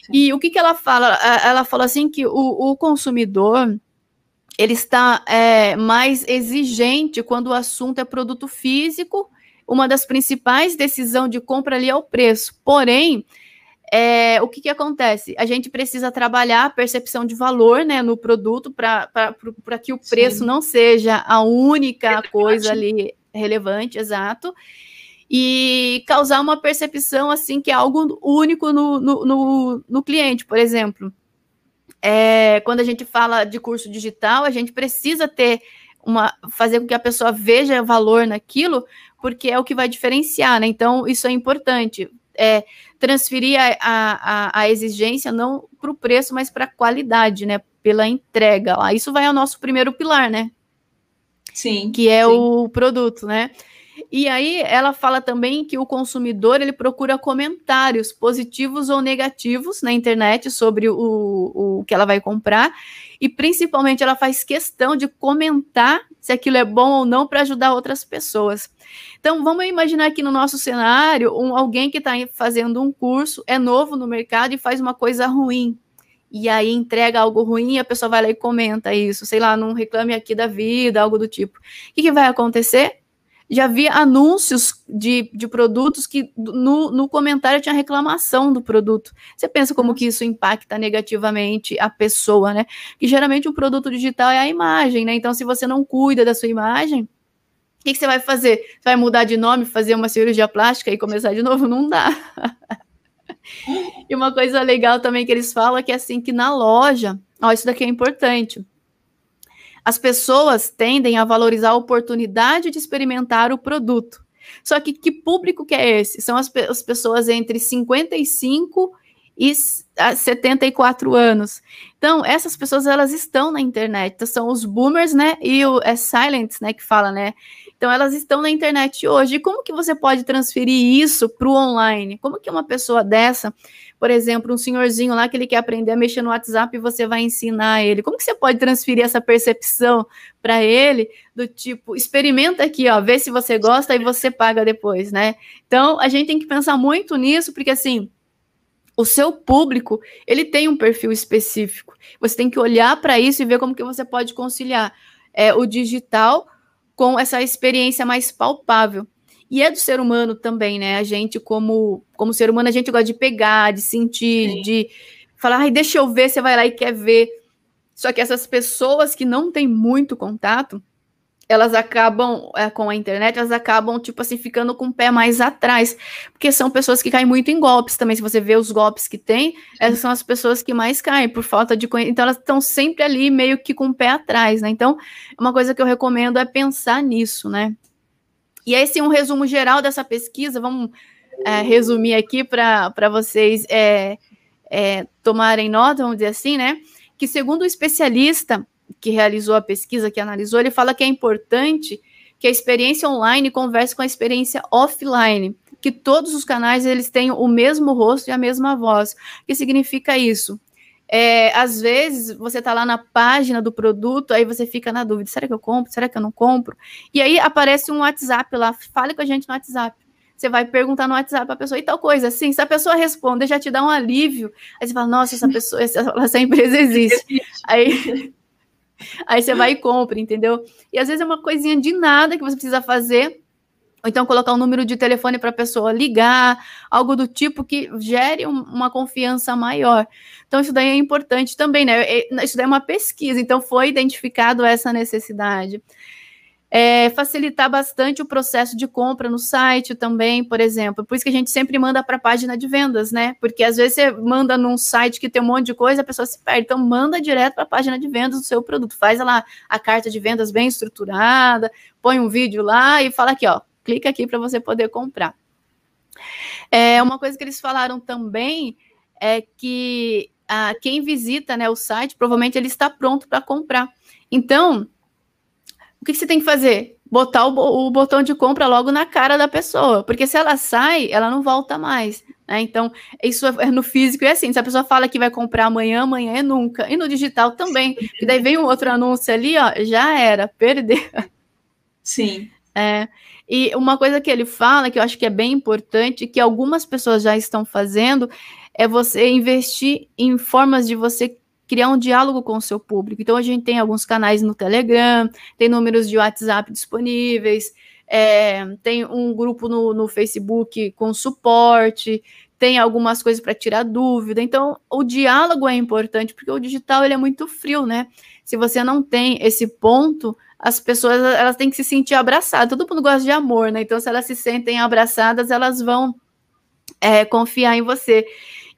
Sim. E o que, que ela fala? Ela fala assim que o, o consumidor ele está é, mais exigente quando o assunto é produto físico. Uma das principais decisões de compra ali é o preço. Porém, é, o que, que acontece? A gente precisa trabalhar a percepção de valor né, no produto para que o preço Sim. não seja a única relevante. coisa ali relevante, exato. E causar uma percepção assim que é algo único no, no, no, no cliente, por exemplo é, quando a gente fala de curso digital, a gente precisa ter uma fazer com que a pessoa veja valor naquilo, porque é o que vai diferenciar, né? Então, isso é importante. É, transferir a, a, a exigência não para o preço, mas para a qualidade, né? Pela entrega lá. Isso vai ao nosso primeiro pilar, né? Sim. Que é sim. o produto, né? E aí ela fala também que o consumidor ele procura comentários positivos ou negativos na internet sobre o, o que ela vai comprar e principalmente ela faz questão de comentar se aquilo é bom ou não para ajudar outras pessoas. Então vamos imaginar aqui no nosso cenário um, alguém que está fazendo um curso é novo no mercado e faz uma coisa ruim e aí entrega algo ruim a pessoa vai lá e comenta isso, sei lá, não reclame aqui da vida, algo do tipo. O que, que vai acontecer? Já vi anúncios de, de produtos que no, no comentário tinha reclamação do produto. Você pensa como que isso impacta negativamente a pessoa, né? Que geralmente o produto digital é a imagem, né? Então, se você não cuida da sua imagem, o que, que, você vai fazer? Você vai mudar de nome, fazer uma cirurgia plástica e começar de novo? Não dá. e uma coisa legal também que eles falam é que é assim que na loja, ó, isso daqui é importante. As pessoas tendem a valorizar a oportunidade de experimentar o produto. Só que que público que é esse? São as, as pessoas entre 55 e 74 anos. Então, essas pessoas elas estão na internet. Então, são os boomers, né? E o é né, que fala, né? Então, elas estão na internet hoje. E como que você pode transferir isso para o online? Como que uma pessoa dessa por exemplo, um senhorzinho lá que ele quer aprender a mexer no WhatsApp e você vai ensinar ele. Como que você pode transferir essa percepção para ele do tipo, experimenta aqui, ó, vê se você gosta e você paga depois, né? Então, a gente tem que pensar muito nisso, porque assim, o seu público, ele tem um perfil específico. Você tem que olhar para isso e ver como que você pode conciliar é, o digital com essa experiência mais palpável. E é do ser humano também, né? A gente, como, como ser humano, a gente gosta de pegar, de sentir, Sim. de falar, ai, deixa eu ver, você vai lá e quer ver. Só que essas pessoas que não têm muito contato, elas acabam é, com a internet, elas acabam, tipo assim, ficando com o pé mais atrás, porque são pessoas que caem muito em golpes também. Se você vê os golpes que tem, essas são as pessoas que mais caem por falta de conhecimento. Então, elas estão sempre ali meio que com o pé atrás, né? Então, uma coisa que eu recomendo é pensar nisso, né? E esse é um resumo geral dessa pesquisa. Vamos é, resumir aqui para vocês é, é, tomarem nota, vamos dizer assim, né? Que segundo o especialista que realizou a pesquisa, que analisou, ele fala que é importante que a experiência online converse com a experiência offline, que todos os canais eles tenham o mesmo rosto e a mesma voz. O que significa isso? É, às vezes você está lá na página do produto, aí você fica na dúvida: será que eu compro? Será que eu não compro? E aí aparece um WhatsApp lá, fale com a gente no WhatsApp. Você vai perguntar no WhatsApp para a pessoa e tal coisa. Assim, se a pessoa responder, já te dá um alívio. Aí você fala: nossa, essa pessoa, essa, essa empresa existe. aí, aí você vai e compra, entendeu? E às vezes é uma coisinha de nada que você precisa fazer ou então colocar um número de telefone para a pessoa ligar, algo do tipo que gere um, uma confiança maior. Então, isso daí é importante também, né? Isso daí é uma pesquisa, então foi identificado essa necessidade. É, facilitar bastante o processo de compra no site também, por exemplo. Por isso que a gente sempre manda para a página de vendas, né? Porque às vezes você manda num site que tem um monte de coisa, a pessoa se perde. Então, manda direto para a página de vendas do seu produto. Faz lá a carta de vendas bem estruturada, põe um vídeo lá e fala aqui, ó, clica aqui para você poder comprar. É, uma coisa que eles falaram também é que a, quem visita né, o site, provavelmente ele está pronto para comprar. Então, o que, que, você tem que fazer? Botar o, o, botão de compra logo na cara da pessoa, porque se ela sai, ela não volta mais. Né? Então, isso é, é no físico é assim: se a pessoa fala que vai comprar amanhã, amanhã é nunca. E no digital também. E daí vem um outro anúncio ali, ó, já era, perdeu. Sim. É, e uma coisa que ele fala, que eu acho que é bem importante, que algumas pessoas já estão fazendo, é você investir em formas de você criar um diálogo com o seu público. Então, a gente tem alguns canais no Telegram, tem números de WhatsApp disponíveis, é, tem um grupo no, no Facebook com suporte, tem algumas coisas para tirar dúvida. Então, o diálogo é importante, porque o digital ele é muito frio, né? Se você não tem esse ponto, as pessoas elas têm que se sentir abraçadas. Todo mundo gosta de amor, né? Então, se elas se sentem abraçadas, elas vão é, confiar em você.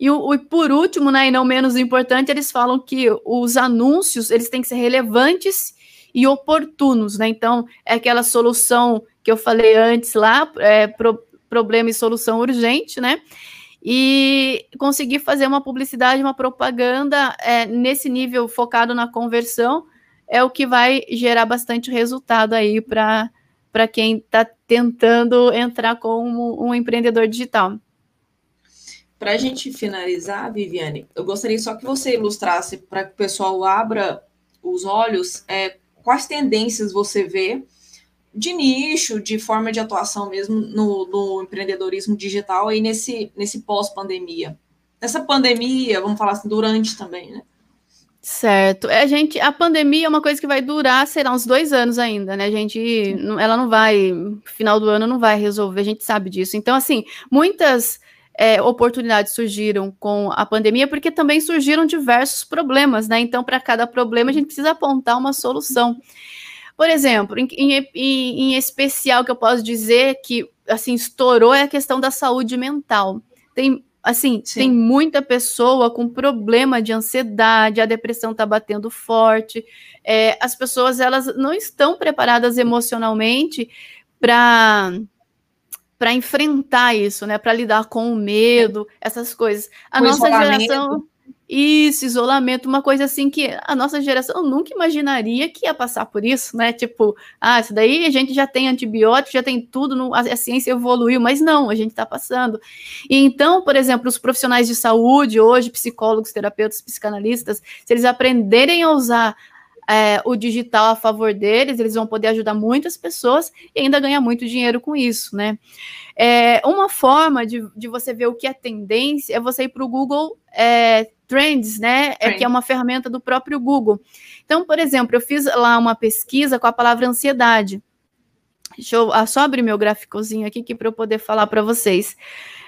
E o, o, por último, né, e não menos importante, eles falam que os anúncios eles têm que ser relevantes e oportunos, né? Então, é aquela solução que eu falei antes lá, é, pro, problema e solução urgente, né? E conseguir fazer uma publicidade, uma propaganda é, nesse nível focado na conversão, é o que vai gerar bastante resultado aí para quem está tentando entrar como um empreendedor digital. Para a gente finalizar, Viviane, eu gostaria só que você ilustrasse para que o pessoal abra os olhos é, quais tendências você vê de nicho, de forma de atuação mesmo no, no empreendedorismo digital aí nesse, nesse pós-pandemia. Nessa pandemia, vamos falar assim, durante também, né? Certo. É, a gente, a pandemia é uma coisa que vai durar, será uns dois anos ainda, né? A gente, ela não vai, final do ano não vai resolver, a gente sabe disso. Então, assim, muitas é, oportunidades surgiram com a pandemia, porque também surgiram diversos problemas, né? Então, para cada problema, a gente precisa apontar uma solução. Por exemplo, em, em, em especial que eu posso dizer que assim estourou é a questão da saúde mental. Tem Assim, Sim. tem muita pessoa com problema de ansiedade, a depressão está batendo forte. É, as pessoas elas não estão preparadas emocionalmente para para enfrentar isso, né? Para lidar com o medo, essas coisas. A o nossa geração isso, isolamento, uma coisa assim que a nossa geração nunca imaginaria que ia passar por isso, né? Tipo, ah, isso daí a gente já tem antibiótico, já tem tudo, no, a, a ciência evoluiu, mas não, a gente está passando. E então, por exemplo, os profissionais de saúde, hoje, psicólogos, terapeutas, psicanalistas, se eles aprenderem a usar é, o digital a favor deles, eles vão poder ajudar muitas pessoas e ainda ganhar muito dinheiro com isso, né? É, uma forma de, de você ver o que é tendência é você ir para o Google é, Trends, né? É que é uma ferramenta do próprio Google. Então, por exemplo, eu fiz lá uma pesquisa com a palavra ansiedade. Deixa eu ah, só abrir meu gráficozinho aqui para eu poder falar para vocês.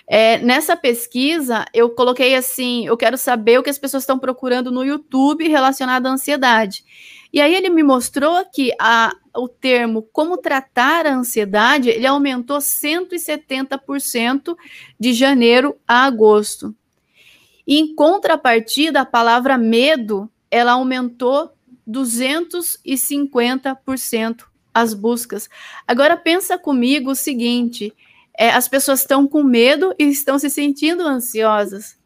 É, nessa pesquisa, eu coloquei assim: eu quero saber o que as pessoas estão procurando no YouTube relacionado à ansiedade. E aí ele me mostrou que a, o termo como tratar a ansiedade, ele aumentou 170% de janeiro a agosto. Em contrapartida, a palavra medo, ela aumentou 250% as buscas. Agora pensa comigo o seguinte, é, as pessoas estão com medo e estão se sentindo ansiosas.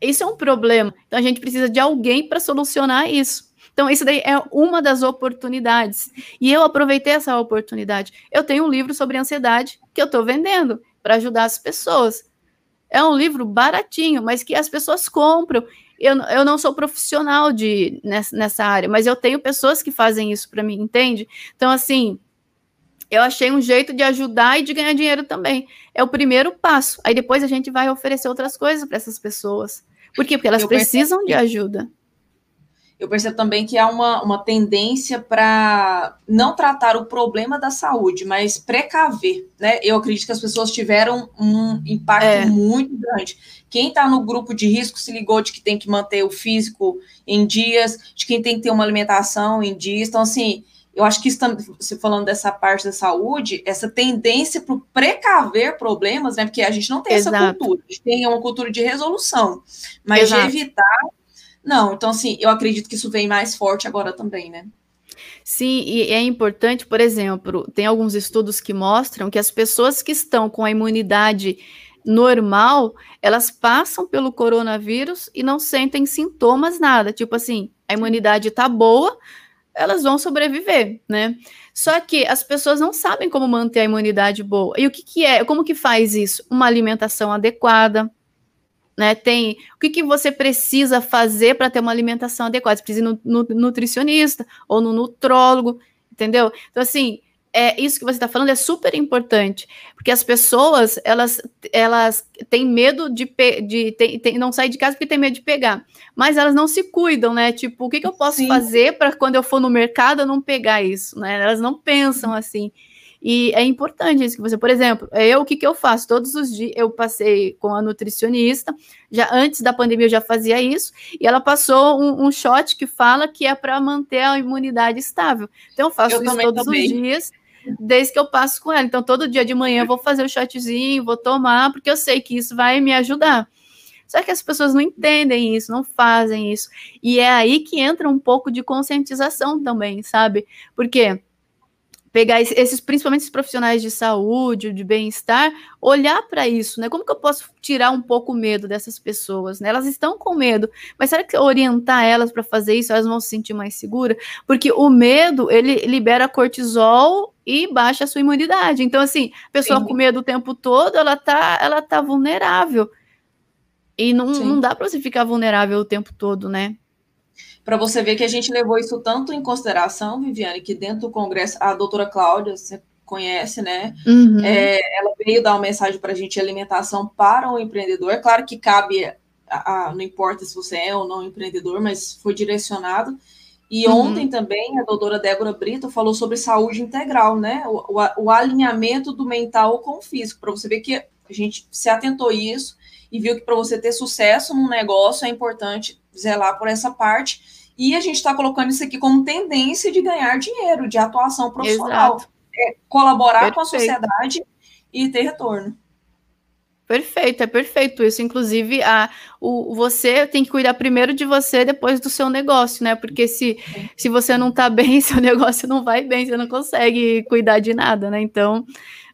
Isso é um problema. Então a gente precisa de alguém para solucionar isso. Então, isso daí é uma das oportunidades. E eu aproveitei essa oportunidade. Eu tenho um livro sobre ansiedade que eu estou vendendo para ajudar as pessoas. É um livro baratinho, mas que as pessoas compram. Eu, eu não sou profissional de, nessa, nessa área, mas eu tenho pessoas que fazem isso para mim, entende? Então, assim, eu achei um jeito de ajudar e de ganhar dinheiro também. É o primeiro passo. Aí depois a gente vai oferecer outras coisas para essas pessoas. Por quê? Porque elas eu precisam percebo, de ajuda. Eu percebo também que há uma, uma tendência para não tratar o problema da saúde, mas precaver, né? Eu acredito que as pessoas tiveram um impacto é. muito grande. Quem está no grupo de risco se ligou de que tem que manter o físico em dias, de quem tem que ter uma alimentação em dias. Então, assim, eu acho que isso você falando dessa parte da saúde, essa tendência para precaver problemas, né? Porque a gente não tem Exato. essa cultura, a gente tem uma cultura de resolução, mas Exato. de evitar. Não, então assim, eu acredito que isso vem mais forte agora também, né? Sim, e é importante, por exemplo, tem alguns estudos que mostram que as pessoas que estão com a imunidade normal, elas passam pelo coronavírus e não sentem sintomas nada. Tipo assim, a imunidade está boa, elas vão sobreviver, né? Só que as pessoas não sabem como manter a imunidade boa. E o que, que é? Como que faz isso? Uma alimentação adequada, né? Tem o que, que você precisa fazer para ter uma alimentação adequada? Você precisa ir no, no nutricionista ou no nutrólogo, entendeu? Então, assim, é isso que você está falando é super importante, porque as pessoas elas, elas têm medo de, de tem, tem, não sair de casa porque tem medo de pegar, mas elas não se cuidam, né? Tipo, o que, que eu posso Sim. fazer para quando eu for no mercado eu não pegar isso, né? Elas não pensam assim. E é importante isso que você, por exemplo, eu o que, que eu faço? Todos os dias eu passei com a nutricionista, já antes da pandemia eu já fazia isso, e ela passou um, um shot que fala que é para manter a imunidade estável. Então eu faço eu isso todos também. os dias desde que eu passo com ela. Então, todo dia de manhã eu vou fazer o shotzinho, vou tomar, porque eu sei que isso vai me ajudar. Só que as pessoas não entendem isso, não fazem isso. E é aí que entra um pouco de conscientização também, sabe? Porque pegar esses, principalmente esses profissionais de saúde, de bem-estar, olhar para isso, né? Como que eu posso tirar um pouco o medo dessas pessoas, né? Elas estão com medo, mas será que orientar elas para fazer isso, elas vão se sentir mais seguras? Porque o medo, ele libera cortisol e baixa a sua imunidade. Então, assim, a pessoa Sim. com medo o tempo todo, ela tá, ela tá vulnerável. E não, não dá para você ficar vulnerável o tempo todo, né? Para você ver que a gente levou isso tanto em consideração, Viviane, que dentro do Congresso, a doutora Cláudia, você conhece, né? Uhum. É, ela veio dar uma mensagem para a gente de alimentação para o empreendedor. É claro que cabe, a, a, não importa se você é ou não empreendedor, mas foi direcionado. E uhum. ontem também a doutora Débora Brito falou sobre saúde integral, né? O, o, o alinhamento do mental com o físico, para você ver que a gente se atentou a isso e viu que para você ter sucesso num negócio é importante zelar por essa parte e a gente está colocando isso aqui como tendência de ganhar dinheiro, de atuação profissional. É colaborar perfeito. com a sociedade e ter retorno. Perfeito, é perfeito isso. Inclusive, a, o, você tem que cuidar primeiro de você, depois do seu negócio, né? Porque se, se você não está bem, seu negócio não vai bem, você não consegue cuidar de nada, né? Então,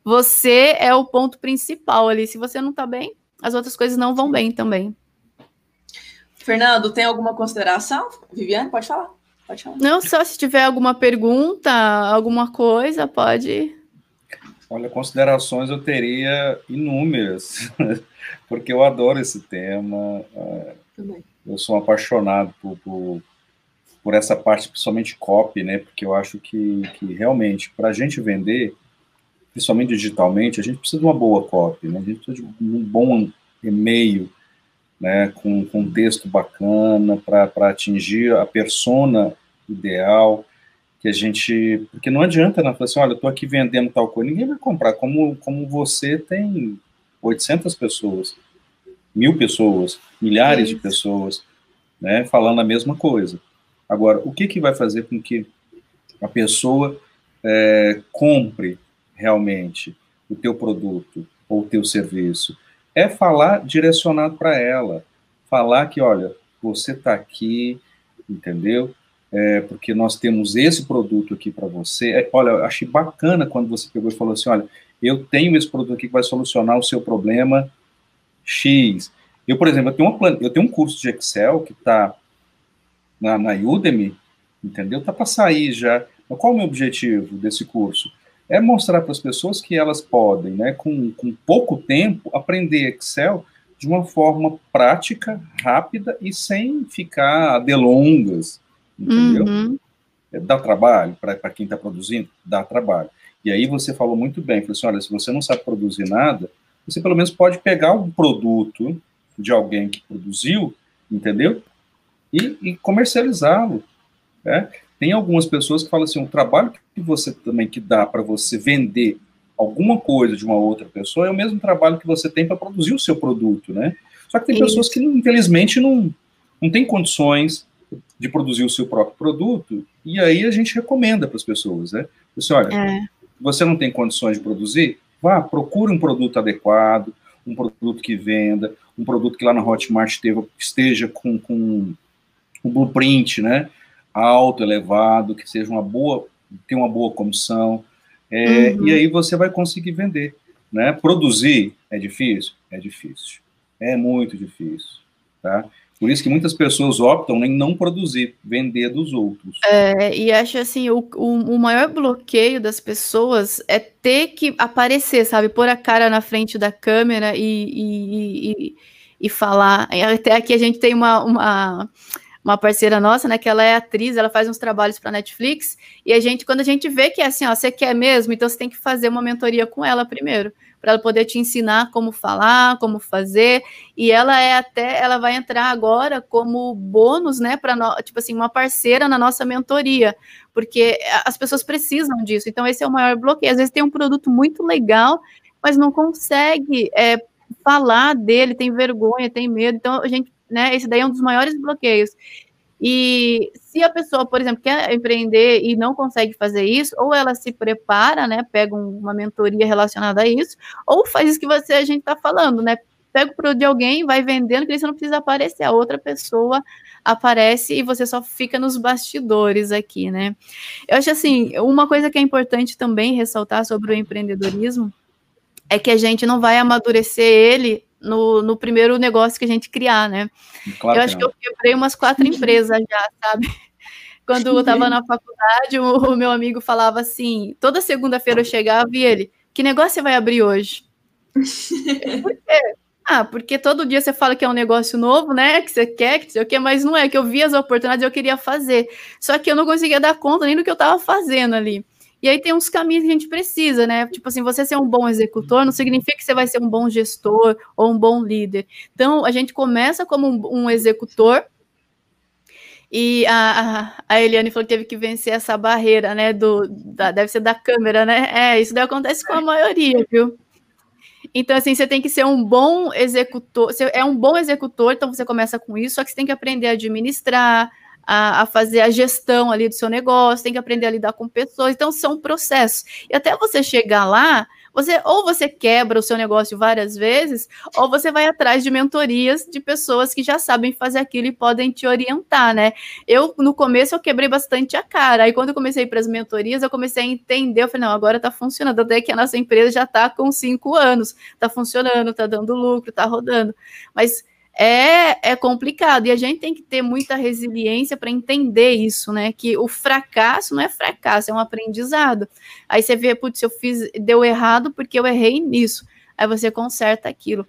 você é o ponto principal ali. Se você não está bem, as outras coisas não vão bem também. Fernando, tem alguma consideração? Viviane, pode falar. Pode falar. Não, só se tiver alguma pergunta, alguma coisa, pode. Olha, considerações eu teria inúmeras, porque eu adoro esse tema. É, Também. Eu sou apaixonado por, por, por, essa parte, principalmente copy, né? Porque eu acho que, que realmente, para a gente vender, principalmente digitalmente, a gente precisa de uma boa copy, né? A gente precisa de um bom e-mail, né, com, com um texto bacana para atingir a persona ideal que a gente, porque não adianta, né, falar assim, olha, eu estou aqui vendendo tal coisa, ninguém vai comprar, como, como você tem 800 pessoas, mil pessoas, milhares de pessoas, né, falando a mesma coisa. Agora, o que que vai fazer com que a pessoa é, compre realmente o teu produto ou o teu serviço? É falar direcionado para ela. Falar que, olha, você está aqui, entendeu? É, porque nós temos esse produto aqui para você. É, olha, eu achei bacana quando você pegou e falou assim: olha, eu tenho esse produto aqui que vai solucionar o seu problema X. Eu, por exemplo, eu tenho, uma, eu tenho um curso de Excel que está na, na Udemy, entendeu? Tá para sair já. Mas qual é o meu objetivo desse curso? É mostrar para as pessoas que elas podem, né, com, com pouco tempo, aprender Excel de uma forma prática, rápida e sem ficar delongas, entendeu? Uhum. É, dá trabalho para quem está produzindo? Dá trabalho. E aí você falou muito bem, falou assim, olha, se você não sabe produzir nada, você pelo menos pode pegar um produto de alguém que produziu, entendeu? E, e comercializá-lo. Né? Tem algumas pessoas que falam assim, o trabalho que você também que dá para você vender alguma coisa de uma outra pessoa é o mesmo trabalho que você tem para produzir o seu produto, né? Só que tem Isso. pessoas que, infelizmente, não, não têm condições de produzir o seu próprio produto, e aí a gente recomenda para as pessoas, né? Você, olha, é. você não tem condições de produzir? Vá, procure um produto adequado, um produto que venda, um produto que lá na Hotmart esteja com, com um blueprint, né? Alto, elevado, que seja uma boa, tenha uma boa comissão, é, uhum. e aí você vai conseguir vender, né? Produzir é difícil? É difícil. É muito difícil, tá? Por isso que muitas pessoas optam em não produzir, vender dos outros. É, e acho assim, o, o, o, maior bloqueio das pessoas é ter que aparecer, sabe? Pôr a cara na frente da câmera e, e, e, e falar. Até aqui a gente tem uma, uma uma parceira nossa, né, que ela é atriz, ela faz uns trabalhos para Netflix, e a gente, quando a gente vê que é assim, ó, você quer mesmo, então você tem que fazer uma mentoria com ela primeiro, para ela poder te ensinar como falar, como fazer, e ela é até, ela vai entrar agora como bônus, né, para tipo assim, uma parceira na nossa mentoria, porque as pessoas precisam disso, então esse é o maior bloqueio, às vezes tem um produto muito legal, mas não consegue é, falar dele, tem vergonha, tem medo, então a gente né? Esse daí é um dos maiores bloqueios. E se a pessoa, por exemplo, quer empreender e não consegue fazer isso, ou ela se prepara, né? Pega uma mentoria relacionada a isso, ou faz isso que você a gente está falando, né? Pega o produto de alguém, vai vendendo, que você não precisa aparecer, a outra pessoa aparece e você só fica nos bastidores aqui, né? Eu acho assim, uma coisa que é importante também ressaltar sobre o empreendedorismo é que a gente não vai amadurecer ele no, no primeiro negócio que a gente criar, né? Claro eu acho que, que eu quebrei umas quatro empresas já, sabe? Quando eu estava na faculdade, o, o, meu amigo falava assim, toda segunda-feira eu chegava e ele, que negócio você vai abrir hoje? Por quê? Ah, porque todo dia você fala que é um negócio novo, né? Que você quer, que o quê, mas não é, que eu vi as oportunidades e eu queria fazer. Só que eu não conseguia dar conta nem do que eu estava fazendo ali. E aí tem uns caminhos que a gente precisa, né? Tipo assim, você ser um bom executor não significa que você vai ser um bom gestor ou um bom líder. Então, a gente começa como um, um executor, e a, a, Eliane falou que teve que vencer essa barreira, né? Do, da, deve ser da câmera, né? É, isso daí acontece com a maioria, viu? Então, assim, você tem que ser um bom executor. Você é um bom executor, então você começa com isso, só que você tem que aprender a administrar, a, a, fazer a gestão ali do seu negócio, tem que aprender a lidar com pessoas. Então, são processos. E até você chegar lá, você ou você quebra o seu negócio várias vezes, ou você vai atrás de mentorias de pessoas que já sabem fazer aquilo e podem te orientar, né? Eu, no começo, eu quebrei bastante a cara. Aí, quando eu comecei para as mentorias, eu comecei a entender. Eu falei, não, agora está funcionando. Até que a nossa empresa já está com cinco anos, está funcionando, está dando lucro, está rodando. Mas é, é complicado. E a gente tem que ter muita resiliência para entender isso, né? Que o fracasso não é fracasso, é um aprendizado. Aí você vê, putz, eu fiz, deu errado porque eu errei nisso. Aí você conserta aquilo.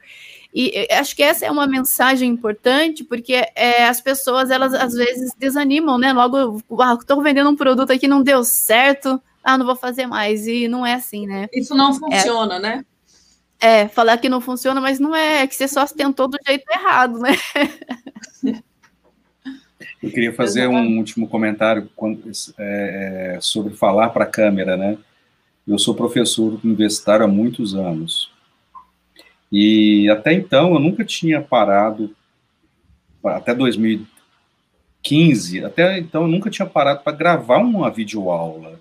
E acho que essa é uma mensagem importante, porque é, as pessoas, elas às vezes desanimam, né? Logo, estou ah, vendendo um produto aqui, não deu certo, ah, não vou fazer mais. E não é assim, né? Isso não funciona, é, né? É, falar que não funciona, mas não é, é que você só tentou do jeito errado, né? Eu queria fazer Exatamente. um último comentário é, é, sobre falar para a câmera, né? Eu sou professor universitário há muitos anos. E até então eu nunca tinha parado, até 2015, até então eu nunca tinha parado para gravar uma videoaula.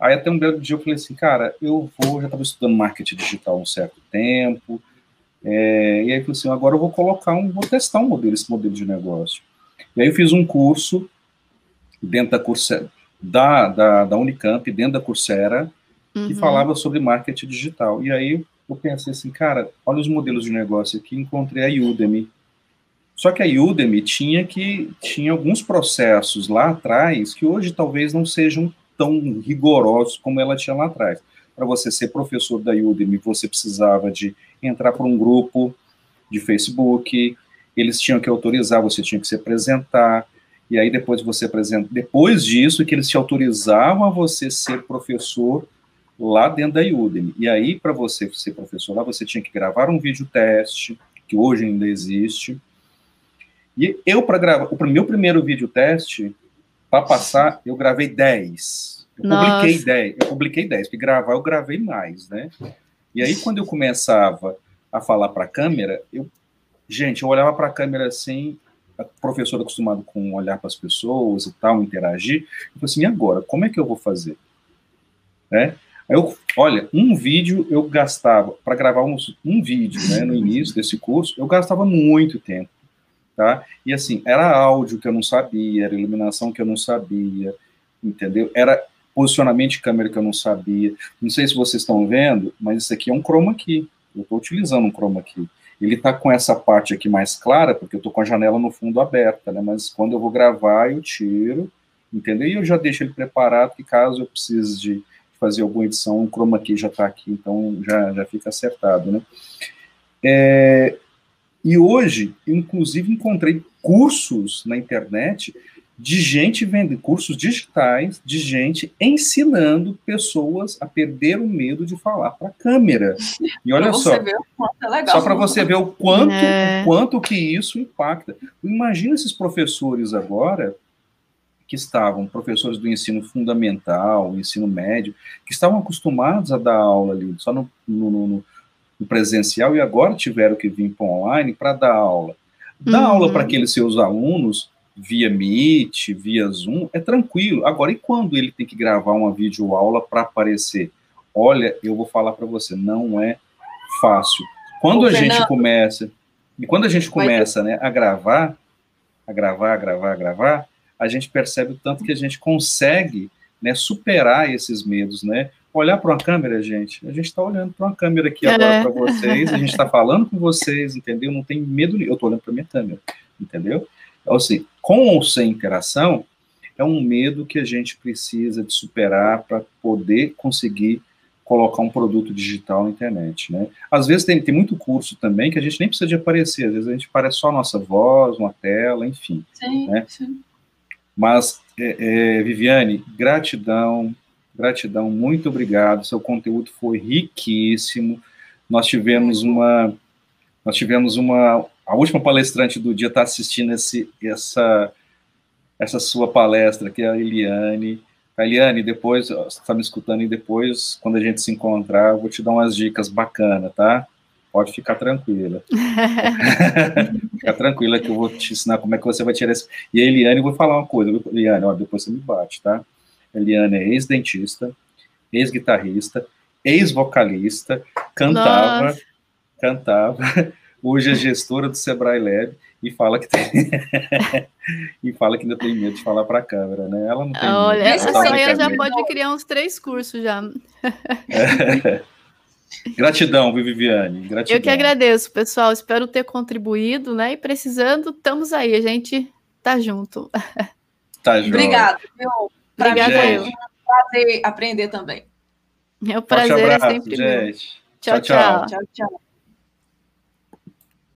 Aí até um belo dia eu falei assim, cara, eu vou, já estava estudando marketing digital há um certo tempo, é, e aí eu falei assim, agora eu vou colocar um, vou testar um modelo, esse modelo de negócio. E aí eu fiz um curso dentro da Coursera, da, da, da Unicamp, dentro da Coursera, que uhum. falava sobre marketing digital. E aí eu pensei assim, cara, olha os modelos de negócio aqui, encontrei a Udemy. Só que a Udemy tinha que tinha alguns processos lá atrás que hoje talvez não sejam tão rigorosos como ela tinha lá atrás. Para você ser professor da Udemy, você precisava de entrar para um grupo de Facebook, eles tinham que autorizar, você tinha que se apresentar, e aí depois você apresenta, depois disso que eles te autorizavam a você ser professor lá dentro da Udemy. E aí para você ser professor lá, você tinha que gravar um vídeo teste, que hoje ainda existe, e eu, para gravar, o meu primeiro vídeo teste, para passar, eu gravei 10. Eu Nossa. publiquei 10. Eu publiquei 10, porque gravar eu gravei mais, né? E aí, quando eu começava a falar para a câmera, eu, gente, eu olhava para a câmera assim, a professora acostumado com olhar para as pessoas e tal, interagir, eu falei assim, e agora, como é que eu vou fazer? Né? Eu, olha, um vídeo eu gastava, para gravar um, um vídeo né, no início desse curso, eu gastava muito tempo tá? E assim, era áudio que eu não sabia, era iluminação que eu não sabia, entendeu? Era posicionamento de câmera que eu não sabia. Não sei se vocês estão vendo, mas isso aqui é um chroma key. Eu estou utilizando um chroma key. Ele está com essa parte aqui mais clara, porque eu estou com a janela no fundo aberta, né? Mas quando eu vou gravar, eu tiro, entendeu? E eu já deixo ele preparado, que caso eu precise de fazer alguma edição, o chroma key já está aqui, então já, já fica acertado, né? É, e hoje, inclusive, encontrei cursos na internet de gente vendendo cursos digitais, de gente ensinando pessoas a perder o medo de falar para a câmera. E olha só, é só para você ver o quanto, é. o quanto que isso impacta. Imagina esses professores agora que estavam professores do ensino fundamental, ensino médio, que estavam acostumados a dar aula ali só no, no, no no presencial e agora tiveram que vir para online para dar aula. Dar uhum. aula para aqueles seus alunos via Meet, via Zoom, é tranquilo. Agora, e quando ele tem que gravar uma videoaula para aparecer? Olha, eu vou falar para você, não é fácil. Quando Ô, a Fernando, gente começa, e quando a gente começa né, a gravar, a gravar, a gravar, a gravar, a gente percebe o tanto que a gente consegue né, superar esses medos, né? Olhar para uma câmera, gente. A gente está olhando para uma câmera aqui é. agora para vocês, a gente está falando com vocês, entendeu? Não tem medo nenhum. Eu estou olhando para minha câmera, entendeu? Então, assim, com ou sem interação, é um medo que a gente precisa de superar para poder conseguir colocar um produto digital na internet, né? Às vezes tem, tem muito curso também que a gente nem precisa de aparecer, às vezes a gente aparece só a nossa voz, uma tela, enfim. Sim, né? sim. Mas, é, é, Viviane, gratidão, Gratidão, muito obrigado. Seu conteúdo foi riquíssimo. Nós tivemos uma, nós tivemos uma, a última palestrante do dia está assistindo esse, essa, essa sua palestra, que é a Eliane. A Eliane, depois, você está me escutando, e depois, quando a gente se encontrar, eu vou te dar umas dicas bacanas, tá? Pode ficar tranquila. Fica tranquila que eu vou te ensinar como é que você vai tirar esse. E a Eliane, eu vou falar uma coisa, Eliane, ó, depois você me bate, tá? Eliane é ex-dentista, ex-guitarrista, ex-vocalista, cantava, Nossa. cantava, hoje é gestora do Sebrae Lab e fala que tem e fala que ainda tem medo de falar para a câmera, né? Ela não tem Olha, medo essa sonha já pode criar uns três cursos já. É. Gratidão, Viviane. Gratidão. Eu que agradeço, pessoal. Espero ter contribuído, né? E precisando, estamos aí. A gente tá junto. Tá junto. Obrigada, meu. Obrigada, eu. um prazer aprender também. É um prazer abraço, sempre gente. Tchau, tchau. tchau, tchau.